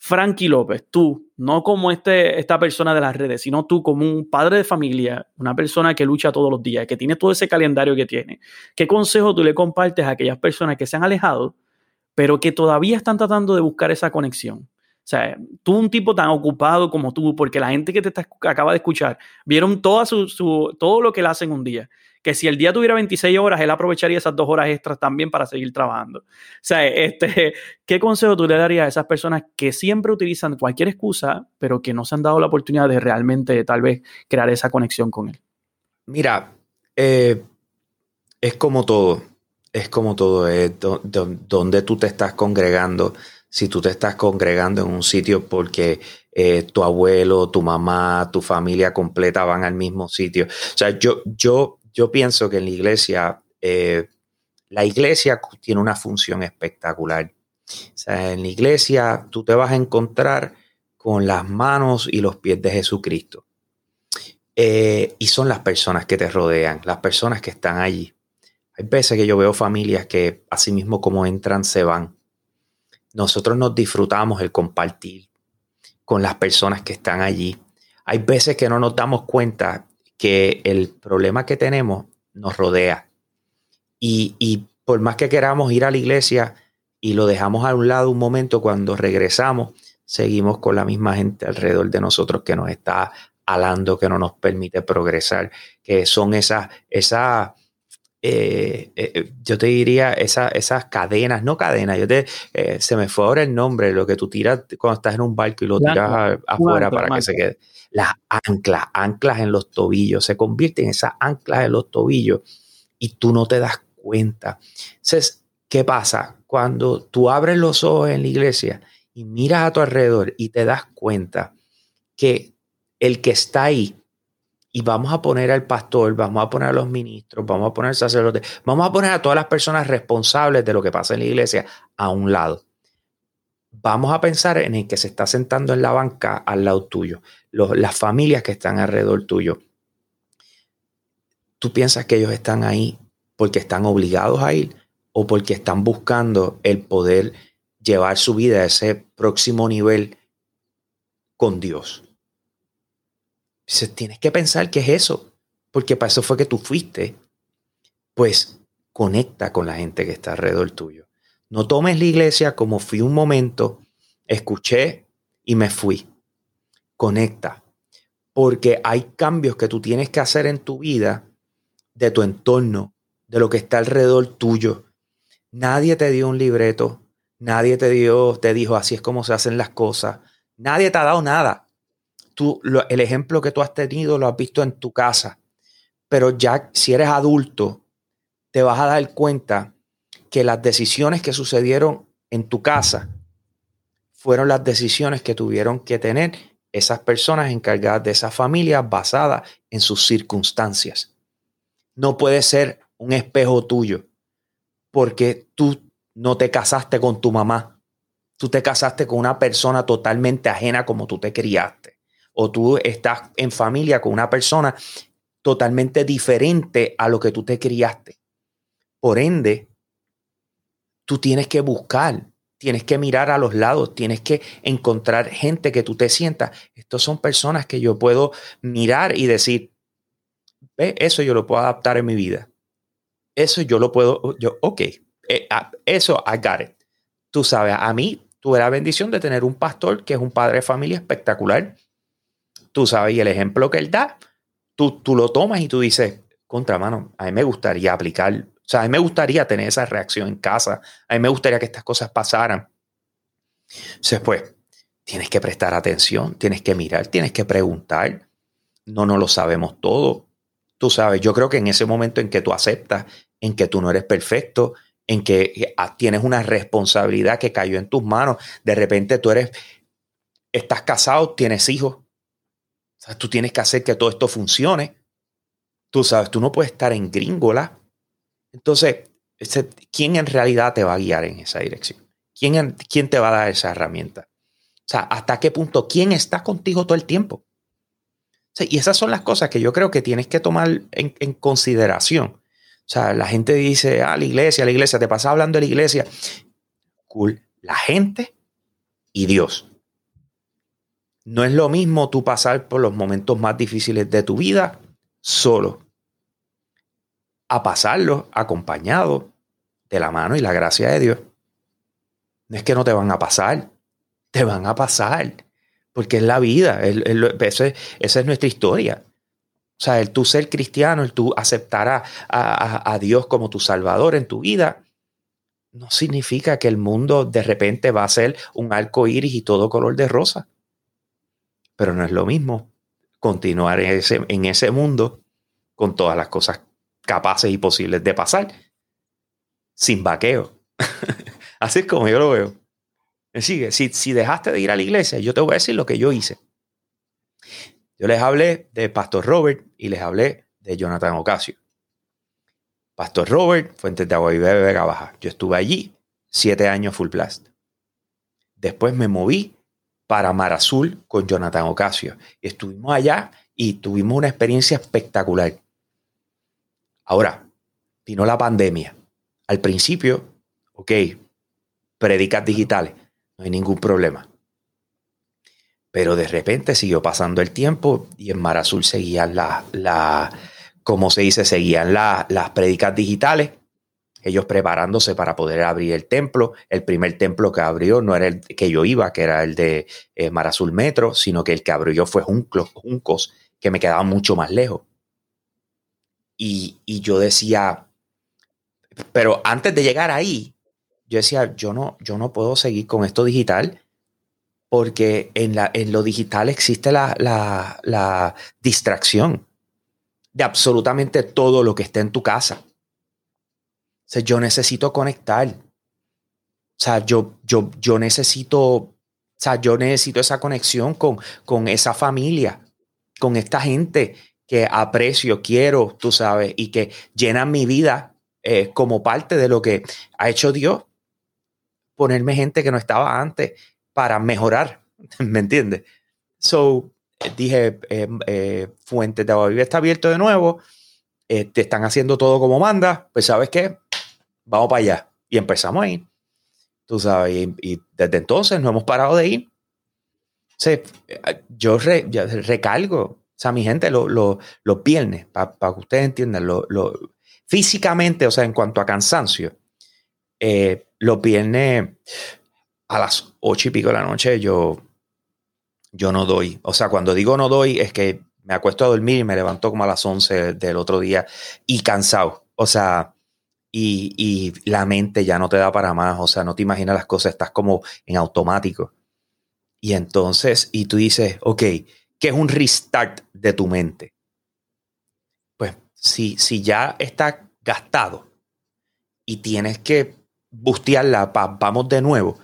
Frankie López, tú, no como este, esta persona de las redes, sino tú como un padre de familia, una persona que lucha todos los días, que tiene todo ese calendario que tiene, ¿qué consejo tú le compartes a aquellas personas que se han alejado, pero que todavía están tratando de buscar esa conexión? O sea, tú un tipo tan ocupado como tú, porque la gente que te acaba de escuchar, vieron toda su, todo lo que él hace en un día que si el día tuviera 26 horas, él aprovecharía esas dos horas extras también para seguir trabajando. O sea, este, *laughs* ¿qué consejo tú le darías a esas personas que siempre utilizan cualquier excusa, pero que no se han dado la oportunidad de realmente tal vez crear esa conexión con él? Mira, eh, es como todo, es como todo, es donde tú te estás congregando. Si tú te estás congregando en un sitio porque eh, tu abuelo, tu mamá, tu familia completa van al mismo sitio. O sea, yo, yo yo pienso que en la iglesia, eh, la iglesia tiene una función espectacular. O sea, en la iglesia tú te vas a encontrar con las manos y los pies de Jesucristo. Eh, y son las personas que te rodean, las personas que están allí. Hay veces que yo veo familias que así mismo como entran se van. Nosotros nos disfrutamos el compartir con las personas que están allí. Hay veces que no nos damos cuenta que el problema que tenemos nos rodea. Y, y por más que queramos ir a la iglesia y lo dejamos a un lado un momento, cuando regresamos, seguimos con la misma gente alrededor de nosotros que nos está alando, que no nos permite progresar, que son esas, esas eh, eh, yo te diría, esas cadenas, no cadenas, yo te, eh, se me fue ahora el nombre, lo que tú tiras cuando estás en un barco y lo tiras afuera para que se quede. Las anclas, anclas en los tobillos, se convierten en esas anclas en los tobillos y tú no te das cuenta. Entonces, ¿qué pasa? Cuando tú abres los ojos en la iglesia y miras a tu alrededor y te das cuenta que el que está ahí, y vamos a poner al pastor, vamos a poner a los ministros, vamos a poner al sacerdote, vamos a poner a todas las personas responsables de lo que pasa en la iglesia a un lado. Vamos a pensar en el que se está sentando en la banca al lado tuyo, las familias que están alrededor tuyo. ¿Tú piensas que ellos están ahí porque están obligados a ir o porque están buscando el poder llevar su vida a ese próximo nivel con Dios? Dices, tienes que pensar qué es eso, porque para eso fue que tú fuiste. Pues conecta con la gente que está alrededor tuyo. No tomes la iglesia como fui un momento, escuché y me fui. Conecta, porque hay cambios que tú tienes que hacer en tu vida, de tu entorno, de lo que está alrededor tuyo. Nadie te dio un libreto, nadie te dio, te dijo así es como se hacen las cosas. Nadie te ha dado nada el ejemplo que tú has tenido lo has visto en tu casa, pero ya si eres adulto, te vas a dar cuenta que las decisiones que sucedieron en tu casa fueron las decisiones que tuvieron que tener esas personas encargadas de esa familia basada en sus circunstancias. No puede ser un espejo tuyo porque tú no te casaste con tu mamá, tú te casaste con una persona totalmente ajena como tú te criaste o tú estás en familia con una persona totalmente diferente a lo que tú te criaste. Por ende, tú tienes que buscar, tienes que mirar a los lados, tienes que encontrar gente que tú te sientas. Estos son personas que yo puedo mirar y decir, ve, eso yo lo puedo adaptar en mi vida. Eso yo lo puedo, yo, ok, eh, eso I got it. Tú sabes, a mí tuve la bendición de tener un pastor que es un padre de familia espectacular tú sabes, y el ejemplo que él da, tú, tú lo tomas y tú dices, contra mano, a mí me gustaría aplicar, o sea, a mí me gustaría tener esa reacción en casa, a mí me gustaría que estas cosas pasaran. Entonces, pues, tienes que prestar atención, tienes que mirar, tienes que preguntar. No, no lo sabemos todo. Tú sabes, yo creo que en ese momento en que tú aceptas, en que tú no eres perfecto, en que ah, tienes una responsabilidad que cayó en tus manos, de repente tú eres, estás casado, tienes hijos, tú tienes que hacer que todo esto funcione. Tú sabes, tú no puedes estar en gringola. Entonces, ¿quién en realidad te va a guiar en esa dirección? ¿Quién, ¿Quién te va a dar esa herramienta? O sea, ¿hasta qué punto? ¿Quién está contigo todo el tiempo? y esas son las cosas que yo creo que tienes que tomar en, en, consideración. O sea, la gente dice, ah, la iglesia, la iglesia, te pasa hablando de la iglesia. Cool. La gente y Dios. No es lo mismo tú pasar por los momentos más difíciles de tu vida solo, a pasarlos acompañado de la mano y la gracia de Dios. No es que no te van a pasar, te van a pasar, porque es la vida, esa es nuestra historia. O sea, el tú ser cristiano, el tú aceptar a, a, Dios como tu salvador en tu vida, no significa que el mundo de repente va a ser un arco iris y todo color de rosa. Pero no es lo mismo continuar en ese, en ese mundo con todas las cosas capaces y posibles de pasar, sin vaqueo. *laughs* Así es como yo lo veo. Sigue, si, si dejaste de ir a la iglesia, yo te voy a decir lo que yo hice. Yo les hablé de Pastor Robert y les hablé de Jonathan Ocasio. Pastor Robert, Fuentes de Agua y Vega Baja. Yo estuve allí siete años full blast. Después me moví para Mar Azul con Jonathan Ocasio. Estuvimos allá y tuvimos una experiencia espectacular. Ahora, vino la pandemia. Al principio, ok, predicas digitales, no hay ningún problema. Pero de repente siguió pasando el tiempo y en Mar Azul seguían las, la, se dice, seguían las predicas digitales ellos preparándose para poder abrir el templo. El primer templo que abrió no era el que yo iba, que era el de eh, Mar Azul Metro, sino que el que abrió fue Juncos, que me quedaba mucho más lejos. Y, y, yo decía, pero antes de llegar ahí, yo decía, yo no, yo no puedo seguir con esto digital porque en, la, en lo digital existe la, la, la distracción de absolutamente todo lo que está en tu casa sea, yo necesito conectar. O sea, yo, yo, yo necesito, o sea, yo necesito esa conexión con, con esa familia, con esta gente que aprecio, quiero, tú sabes, y que llenan mi vida eh, como parte de lo que ha hecho Dios. Ponerme gente que no estaba antes para mejorar, *laughs* ¿me entiendes? So, dije, eh, eh, Fuente de Agua está abierto de nuevo, te están haciendo todo como manda, pues sabes qué, vamos para allá. Y empezamos ahí. Tú sabes, y, desde entonces no hemos parado de ir. yo recalgo, o sea, mi gente, los lo, lo viernes, para que ustedes entiendan, lo, físicamente, o sea, en cuanto a cansancio, eh, los a las ocho y pico de la noche yo, yo no doy. O sea, cuando digo no doy es que me acuesto a dormir y me levanto como a las once del otro día y cansado. O sea, y, la mente ya no te da para más, o sea, no te imaginas las cosas, estás como en automático. Y entonces, y tú dices, ok, ¿qué es un restart de tu mente? Pues si, si ya está gastado y tienes que bustearla, vamos de nuevo,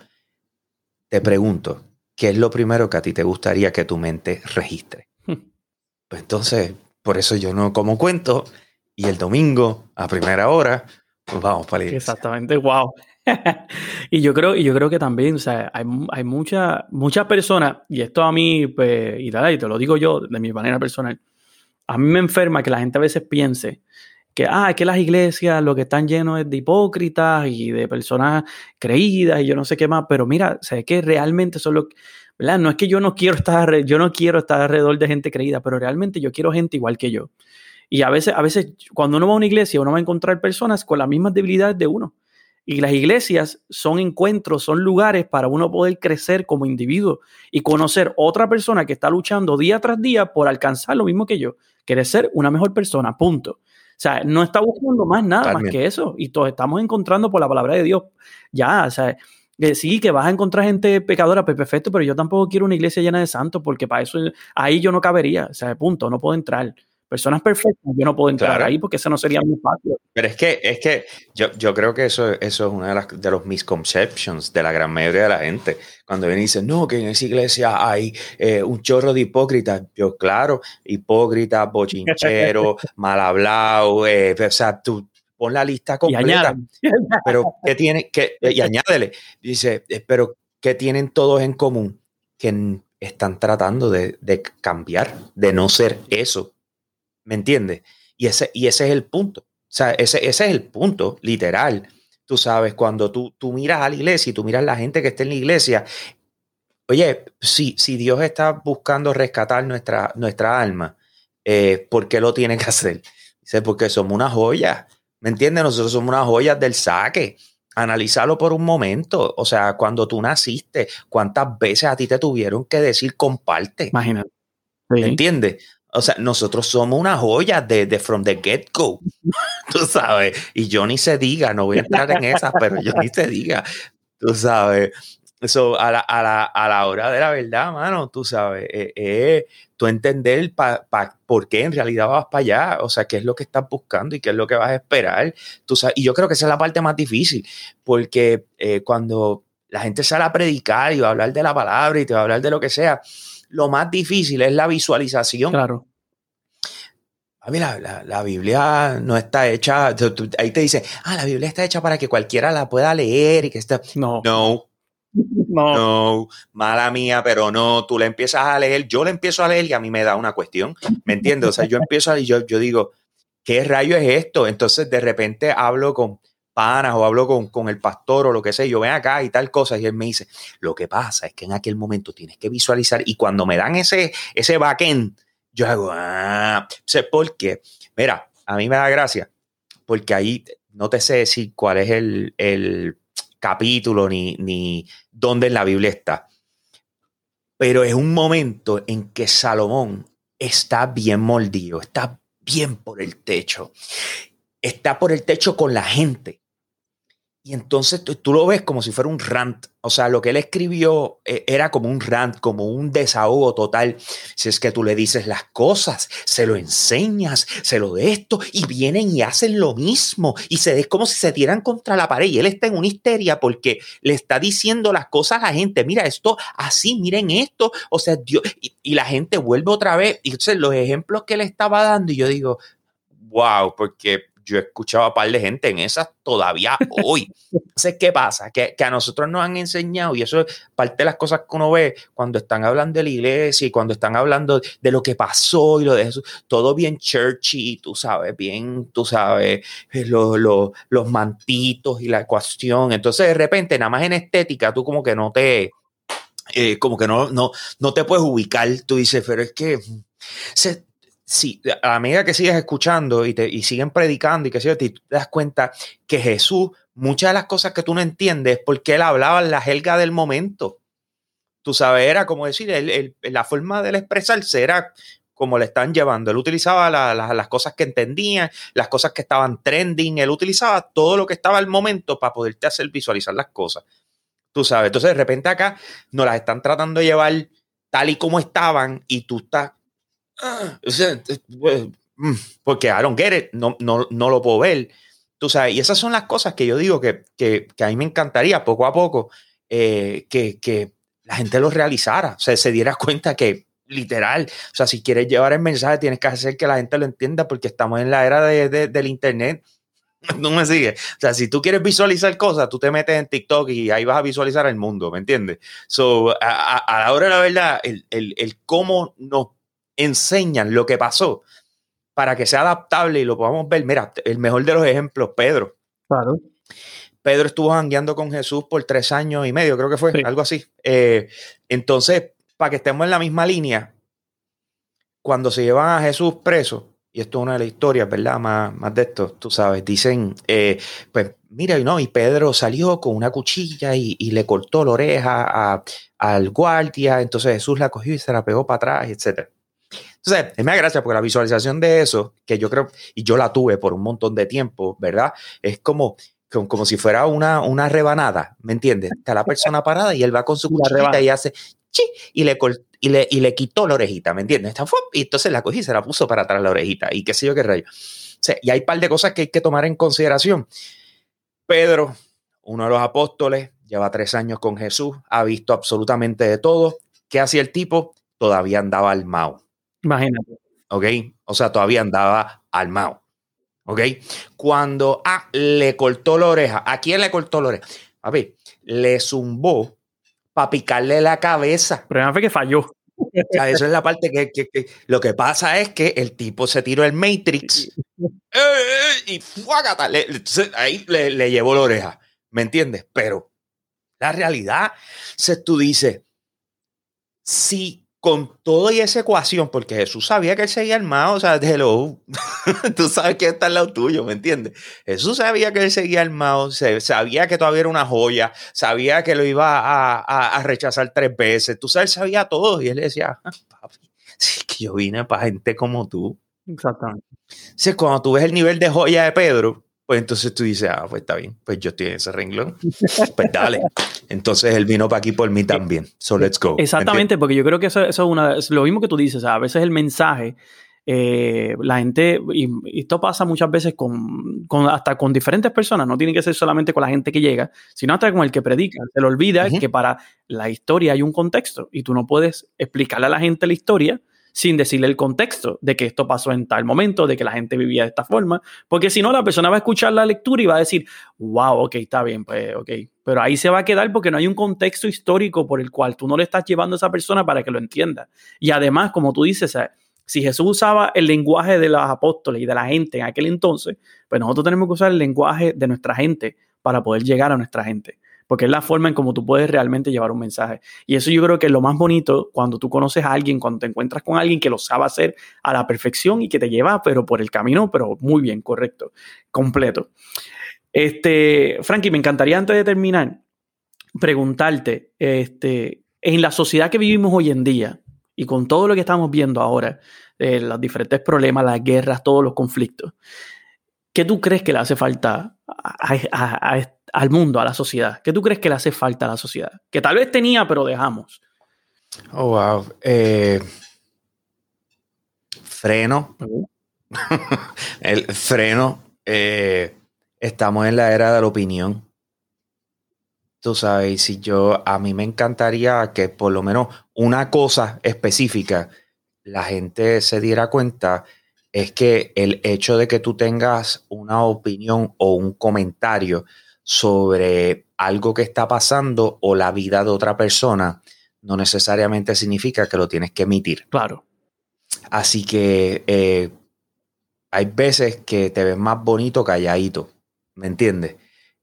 te pregunto, ¿qué es lo primero que a ti te gustaría que tu mente registre? Pues entonces, por eso yo no como cuento y el domingo a primera hora pues vamos para Exactamente, wow. *laughs* y yo creo, y yo creo que también, o sea, hay, hay muchas muchas personas, y esto a mí, pues, y, y te lo digo yo de mi manera personal, a mí me enferma que la gente a veces piense que, ah, que las iglesias lo que están llenos es de hipócritas y de personas creídas y yo no sé qué más, pero mira, sé que realmente son los, ¿verdad? No es que yo no quiero estar, yo no quiero estar alrededor de gente creída, pero realmente yo quiero gente igual que yo. Y a veces, a veces, cuando uno va a una iglesia, uno va a encontrar personas con las mismas debilidades de uno. Y las iglesias son encuentros, son lugares para uno poder crecer como individuo y conocer otra persona que está luchando día tras día por alcanzar lo mismo que yo. Quiere ser una mejor persona, punto. O sea, no está buscando más nada más que eso. Y todos estamos encontrando por la palabra de Dios. Ya, o sea, que sí, que vas a encontrar gente pecadora, pues perfecto, pero yo tampoco quiero una iglesia llena de santos porque para eso ahí yo no cabería. O sea, punto, no puedo entrar personas perfectas, yo no puedo entrar ahí porque eso no sería muy fácil. Pero es que, es que yo, yo creo que eso, eso es uno de, las, de los misconceptions de la gran mayoría de la gente. Cuando vienen y dicen, no, que en esa iglesia hay eh, un chorro de hipócritas. Yo, claro, hipócritas, bochinchero, *laughs* mal hablado, eh, o sea, tú pon la lista completa. *laughs* pero, ¿qué tiene? Que, y añádele. Dice, eh, pero, ¿qué tienen todos en común? Que están tratando de, de cambiar, de no ser eso ¿Me entiendes? Y ese, y ese es el punto. O sea, ese, ese es el punto, literal. Tú sabes, cuando tú, tú miras a la iglesia y tú miras a la gente que está en la iglesia, oye, si, si Dios está buscando rescatar nuestra, nuestra alma, eh, ¿por qué lo tiene que hacer? Dice, porque somos una joya. ¿Me entiendes? Nosotros somos unas joyas del saque. Analízalo por un momento. O sea, cuando tú naciste, ¿cuántas veces a ti te tuvieron que decir comparte? Imagínate. ¿Me entiendes? O sea, nosotros somos una joya de, de from the get-go, *laughs* tú sabes. Y yo ni se diga, no voy a entrar en esas, pero yo ni se diga, tú sabes. Eso, a, la, a, la, a la hora de la verdad, mano, tú sabes, eh, eh, tú entender pa, por qué en realidad vas para allá, o sea, qué es lo que estás buscando y qué es lo que vas a esperar. Tú sabes, y yo creo que esa es la parte más difícil, porque eh, cuando la gente sale a predicar y va a hablar de la palabra y te va a hablar de lo que sea, lo más difícil es la visualización. Claro. A mí la, la, Biblia no está hecha, ahí te dice, ah, la Biblia está hecha para que cualquiera la pueda leer y que está... No. No. No. no, mala mía, pero no, tú le empiezas a leer, yo le empiezo a leer y a mí me da una cuestión, ¿me entiendes? O sea, yo empiezo a, yo, yo digo, ¿qué rayo es esto? Entonces de repente hablo con panas o hablo con, con, el pastor o lo que sea, yo ven acá y tal cosa, y él me dice, lo que pasa es que en aquel momento tienes que visualizar, y cuando me dan ese, ese backend, yo hago, ah, sé por qué. Mira, a mí me da gracia, porque ahí no te sé decir cuál es el, el capítulo ni, ni dónde en la Biblia está, pero es un momento en que Salomón está bien mordido, está bien por el techo, está por el techo con la gente y entonces tú, lo ves como si fuera un rant. O sea, lo que él escribió eh, era como un rant, como un desahogo total. Si es que tú le dices las cosas, se lo enseñas, se lo de esto, y vienen y hacen lo mismo. Y se es como si se tiran contra la pared. Y él está en una histeria porque le está diciendo las cosas a la gente. Mira esto así, miren esto. O sea, Dios. Y, la gente vuelve otra vez. Y entonces los ejemplos que le estaba dando, y yo digo, wow, porque yo he escuchado a par de gente en esas todavía hoy. Entonces, ¿qué pasa? Que, a nosotros nos han enseñado, y eso es parte de las cosas que uno ve cuando están hablando de la iglesia y cuando están hablando de lo que pasó y lo de eso, todo bien churchy, tú sabes, bien, tú sabes, eh, los, los mantitos y la ecuación. Entonces, de repente, nada más en estética, tú como que no te, eh, como que no, no, no te puedes ubicar. Tú dices, pero es que se, sí, a medida que sigues escuchando y, te, y siguen predicando y que te das cuenta que Jesús, muchas de las cosas que tú no entiendes, porque él hablaba en la jerga del momento. Tú sabes, era como decir, la forma de él expresarse era como le están llevando. Él utilizaba las cosas que entendía, las cosas que estaban trending, él utilizaba todo lo que estaba al momento para poderte hacer visualizar las cosas. Tú sabes, entonces de repente acá nos las están tratando de llevar tal y como estaban y tú estás pues, mm, porque I don't get it, no, no, no lo puedo ver. Tú sabes, y esas son las cosas que yo digo que, que, que a mí me encantaría poco a poco eh, que, que, la gente lo realizara, o sea, se diera *laughs* cuenta que literal, o sea, si quieres llevar el mensaje tienes que hacer que la gente lo entienda porque estamos en la era de, del Internet. *laughs* No me sigues. O sea, si tú quieres visualizar cosas, tú te metes en TikTok y ahí vas a visualizar el mundo, ¿me entiendes? So, a, a, la hora de la verdad, el, el, el cómo nos enseñan lo que pasó para que sea adaptable y lo podamos ver. Mira, el mejor de los ejemplos, Pedro. Claro. Pedro estuvo jangueando con Jesús por tres años y medio, creo que fue, algo así. Eh, entonces, para que estemos en la misma línea, cuando se llevan a Jesús preso, y esto es una de las historias, ¿verdad? Más, más de esto, tú sabes, dicen, eh, pues mira, no, y Pedro salió con una cuchilla y, le cortó la oreja al guardia, entonces Jesús la cogió y se la pegó para atrás, etcétera. Entonces, me da gracia porque la visualización de eso, que yo creo, y yo la tuve por un montón de tiempo, ¿verdad? Es como, como, si fuera una, una rebanada, ¿me entiendes? Está la persona parada y él va con su cuchillita y hace chi y le, y le, y le quitó la orejita, ¿me entiendes? Y entonces la cogí y se la puso para atrás la orejita y qué sé yo qué rayo. y hay un par de cosas que hay que tomar en consideración. Pedro, uno de los apóstoles, lleva tres años con Jesús, ha visto absolutamente de todo. ¿Qué hacía el tipo? Todavía andaba al mao. Imagínate. ¿Ok? O sea, todavía andaba armado. ¿Ok? Cuando ah, le cortó la oreja. ¿A quién le cortó la oreja? A ver, le zumbó para picarle la cabeza. Pero fue que falló. eso es la parte que, lo que pasa es que el tipo se tiró el Matrix *laughs* y fuágata, ahí le, le, llevó la oreja. ¿Me entiendes? Pero la realidad, se tú dices, si con toda esa ecuación, porque Jesús sabía que él seguía armado, o sea, hello, *laughs* tú sabes que está al lado tuyo, ¿me entiendes? Jesús sabía que él seguía armado, sabía que todavía era una joya, sabía que lo iba a, rechazar tres veces, tú sabes, sabía todo, y él decía, ah, papi, es que yo vine para gente como tú. Exactamente. O cuando tú ves el nivel de joya de Pedro, pues entonces tú dices, ah, pues está bien, pues yo estoy en ese renglón. Pues dale. Entonces él vino para aquí por mí también. So let's go. Exactamente, porque yo creo que eso, es una, lo mismo que tú dices, a veces el mensaje, eh, la gente, y, esto pasa muchas veces con, hasta con diferentes personas, no tiene que ser solamente con la gente que llega, sino hasta con el que predica. Se le olvida que para la historia hay un contexto y tú no puedes explicarle a la gente la historia sin decirle el contexto de que esto pasó en tal momento, de que la gente vivía de esta forma, porque si no, la persona va a escuchar la lectura y va a decir, wow, ok, está bien, pues, ok. Pero ahí se va a quedar porque no hay un contexto histórico por el cual tú no le estás llevando a esa persona para que lo entienda. Y además, como tú dices, si Jesús usaba el lenguaje de los apóstoles y de la gente en aquel entonces, pues nosotros tenemos que usar el lenguaje de nuestra gente para poder llegar a nuestra gente. Porque es la forma en cómo tú puedes realmente llevar un mensaje. Y eso yo creo que es lo más bonito cuando tú conoces a alguien, cuando te encuentras con alguien que lo sabe hacer a la perfección y que te lleva, pero por el camino, pero muy bien, correcto, completo. Este, Frankie, me encantaría antes de terminar preguntarte, este, en la sociedad que vivimos hoy en día, y con todo lo que estamos viendo ahora, eh, los diferentes problemas, las guerras, todos los conflictos, ¿qué tú crees que le hace falta al mundo, a la sociedad? ¿Qué tú crees que le hace falta a la sociedad? Que tal vez tenía, pero dejamos. Oh, wow. Eh, freno. *laughs* El freno. Eh, estamos en la era de la opinión. Tú sabes, si yo, a mí me encantaría que por lo menos una cosa específica la gente se diera cuenta es que el hecho de que tú tengas una opinión o un comentario sobre algo que está pasando o la vida de otra persona no necesariamente significa que lo tienes que emitir. Claro. Así que eh, hay veces que te ves más bonito calladito, ¿me entiendes?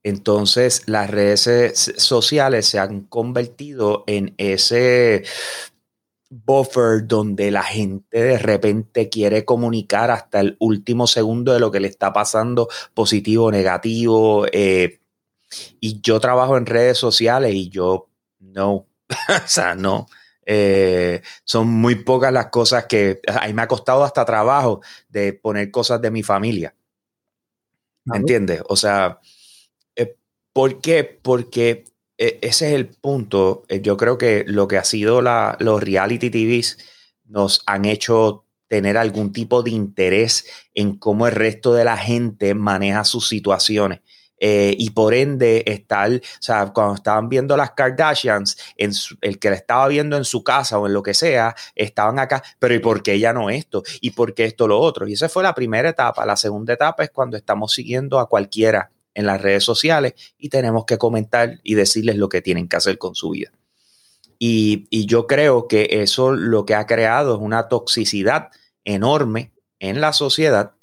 Entonces las redes sociales se han convertido en ese buffer donde la gente de repente quiere comunicar hasta el último segundo de lo que le está pasando, positivo o negativo. Eh, y yo trabajo en redes sociales y yo no, *laughs* o sea, no. Eh, son muy pocas las cosas que a mí me ha costado hasta trabajo de poner cosas de mi familia. ¿Me entiendes? O sea, ¿Por qué? Porque eh, ese es el punto. Eh, yo creo que lo que ha sido la, los reality TVs nos han hecho tener algún tipo de interés en cómo el resto de la gente maneja sus situaciones. Eh, y por ende, estar, o sea, cuando estaban viendo las Kardashians, el que la estaba viendo en su casa o en lo que sea, estaban acá, pero ¿y por qué ella no esto? ¿Y por qué esto lo otro? Y esa fue la primera etapa. La segunda etapa es cuando estamos siguiendo a cualquiera en las redes sociales y tenemos que comentar y decirles lo que tienen que hacer con su vida. Y, yo creo que eso lo que ha creado es una toxicidad enorme en la sociedad,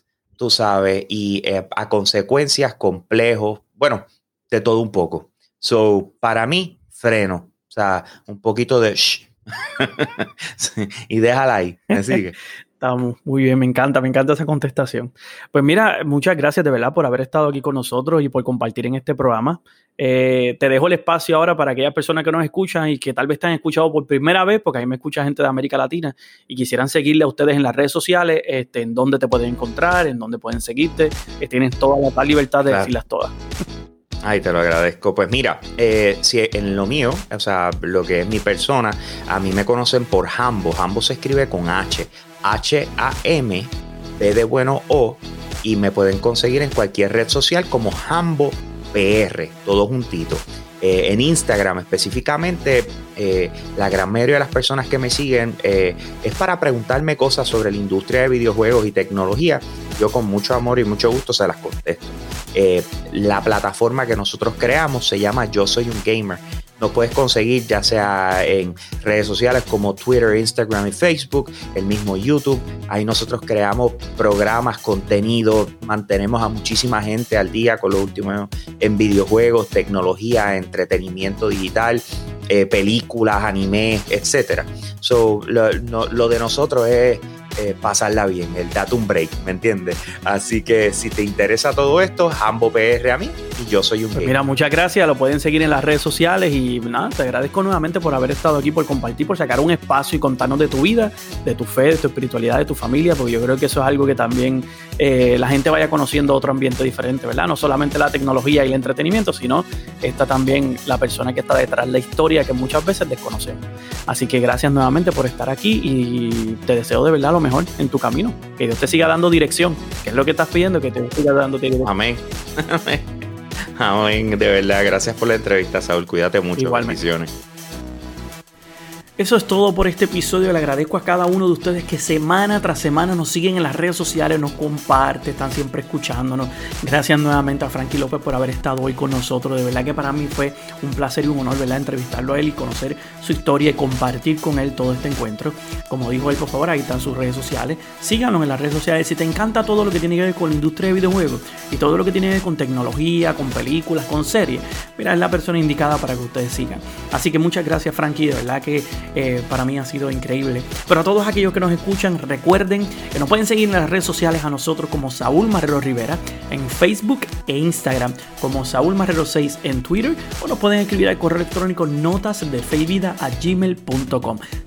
tú sabes, y eh, a consecuencias complejos, bueno, de todo un poco. So, para mí, freno, o sea, un poquito de... *laughs* y déjala ahí, me sigue. *laughs* Estamos muy bien, me encanta, me encanta esa contestación. Pues mira, muchas gracias de verdad por haber estado aquí con nosotros y por compartir en este programa. Eh, te dejo el espacio ahora para aquellas personas que nos escuchan y que tal vez te han escuchado por primera vez, porque a mí me escucha gente de América Latina y quisieran seguirle a ustedes en las redes sociales, este, en dónde te pueden encontrar, en dónde pueden seguirte. Eh, tienes toda la libertad de decirlas todas. Ay, te lo agradezco. Pues mira, eh, si en lo mío, o sea, lo que es mi persona, a mí me conocen por Hambo. Hambo se escribe con H. H-A-M, B de bueno O, y me pueden conseguir en cualquier red social como Hambo PR, todo juntito. Eh, en Instagram específicamente, eh, la gran mayoría de las personas que me siguen eh, es para preguntarme cosas sobre la industria de videojuegos y tecnología. Yo con mucho amor y mucho gusto se las contesto. la plataforma que nosotros creamos se llama Yo Soy un Gamer nos puedes conseguir ya sea en redes sociales como Twitter, Instagram y Facebook, el mismo YouTube. Ahí nosotros creamos programas, contenido, mantenemos a muchísima gente al día con lo último en videojuegos, tecnología, entretenimiento digital, eh, películas, anime, etc. So, lo de nosotros es eh, pasarla bien, el datum break, ¿me entiendes? Así que si te interesa todo esto, Hambo PR a mí y yo soy un pues Mira, muchas gracias, lo pueden seguir en las redes sociales y nada, te agradezco nuevamente por haber estado aquí, por compartir, por sacar un espacio y contarnos de tu vida, de tu fe, de tu espiritualidad, de tu familia, porque yo creo que eso es algo que también eh, la gente vaya conociendo otro ambiente diferente, ¿verdad? No solamente la tecnología y el entretenimiento, sino está también la persona que está detrás de la historia que muchas veces desconocemos. Así que gracias nuevamente por estar aquí y te deseo de verdad lo mejor en tu camino. Que Dios te siga dando dirección, que es lo que estás pidiendo, que te siga dando dirección. Amén. *laughs* Amén. De verdad, gracias por la entrevista, Saúl. Cuídate mucho. Igualmente. Eso es todo por este episodio. Le agradezco a cada uno de ustedes que semana tras semana nos siguen en las redes sociales, nos comparten, están siempre escuchándonos. Gracias nuevamente a Frankie López por haber estado hoy con nosotros. De verdad que para mí fue un placer y un honor ¿verdad? entrevistarlo a él y conocer su historia y compartir con él todo este encuentro. Como dijo él, por favor, ahí están sus redes sociales. Síganos en las redes sociales. Si te encanta todo lo que tiene que ver con la industria de videojuegos y todo lo que tiene que ver con tecnología, con películas, con series, mira, es la persona indicada para que ustedes sigan. Así que muchas gracias, Frankie. De verdad que eh, para mí ha sido increíble. Pero a todos aquellos que nos escuchan, recuerden que nos pueden seguir en las redes sociales a nosotros como Saúl Marrero Rivera en Facebook e Instagram, como Saúl Marrero 6 en Twitter, o nos pueden escribir al correo electrónico notas de.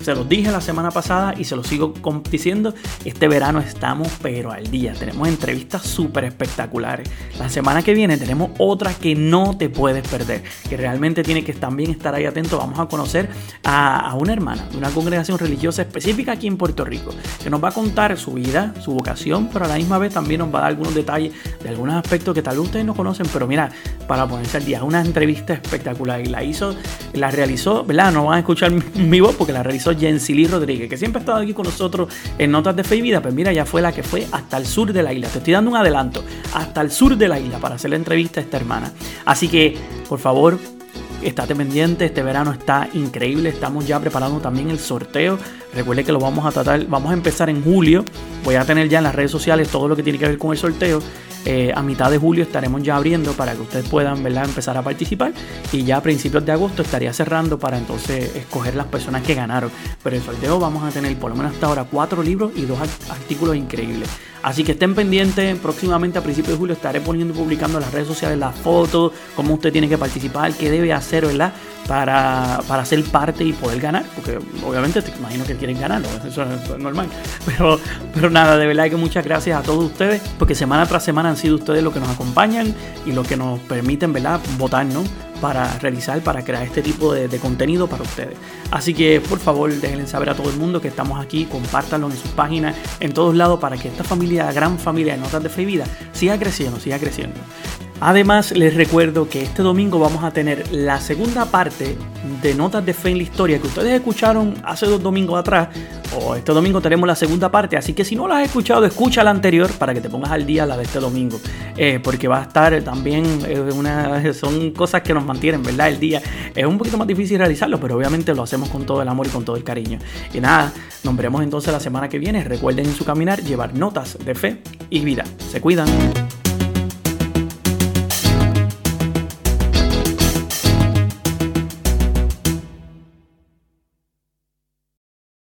Se los dije la semana pasada y se los sigo diciendo, este verano estamos pero al día. Tenemos entrevistas súper espectaculares. La semana que viene tenemos otra que no te puedes perder, que realmente tiene que también estar ahí atento. Vamos a conocer a una hermana de una congregación religiosa específica aquí en Puerto Rico, que nos va a contar su vida, su vocación, pero a la misma vez también nos va a dar algunos detalles de algunos aspectos que tal vez ustedes no conocen, pero mira, para ponerse al día, una entrevista espectacular y la hizo, la realizó, ¿verdad? No van a escuchar mi, voz porque la realizó Jensily Rodríguez, que siempre ha estado aquí con nosotros en Notas de Fe y Vida, pues mira, ya fue la que fue hasta el sur de la isla. Te estoy dando un adelanto, hasta el sur de la isla para hacer la entrevista a esta hermana. Así que, por favor, estate pendiente, este verano está increíble, estamos ya preparando también el sorteo. Recuerde que lo vamos a tratar, vamos a empezar en julio. Voy a tener ya en las redes sociales todo lo que tiene que ver con el sorteo. Eh, a mitad de julio estaremos ya abriendo para que ustedes puedan ¿verdad? empezar a participar y ya a principios de agosto estaría cerrando para entonces escoger las personas que ganaron. Pero el sorteo vamos a tener por lo menos hasta ahora cuatro libros y dos artículos increíbles. Así que estén pendientes, próximamente a principios de julio estaré poniendo y publicando en las redes sociales las fotos, cómo usted tiene que participar, qué debe hacer, ¿verdad? Para, para ser parte y poder ganar, porque obviamente te imagino que quieren ganar, eso, es normal. *laughs* Pero, pero nada, de verdad que muchas gracias a todos ustedes, porque semana tras semana han sido ustedes los que nos acompañan y los que nos permiten, ¿verdad? Votar, ¿no? para realizar, para crear este tipo de, contenido para ustedes. Así que por favor déjenle saber a todo el mundo que estamos aquí, compártanlo en sus páginas, en todos lados, para que esta familia, gran familia de Notas de Fe y Vida, siga creciendo, siga creciendo. Además, les recuerdo que este domingo vamos a tener la segunda parte de Notas de Fe en la Historia que ustedes escucharon hace dos domingos atrás. O este domingo tenemos la segunda parte. Así que si no la has escuchado, escucha la anterior para que te pongas al día la de este domingo. Eh, porque va a estar también, eh, una, son cosas que nos mantienen, ¿verdad? El día es un poquito más difícil realizarlo, pero obviamente lo hacemos con todo el amor y con todo el cariño. Y nada, nos veremos entonces la semana que viene. Recuerden en su caminar llevar notas de fe y vida. Se cuidan.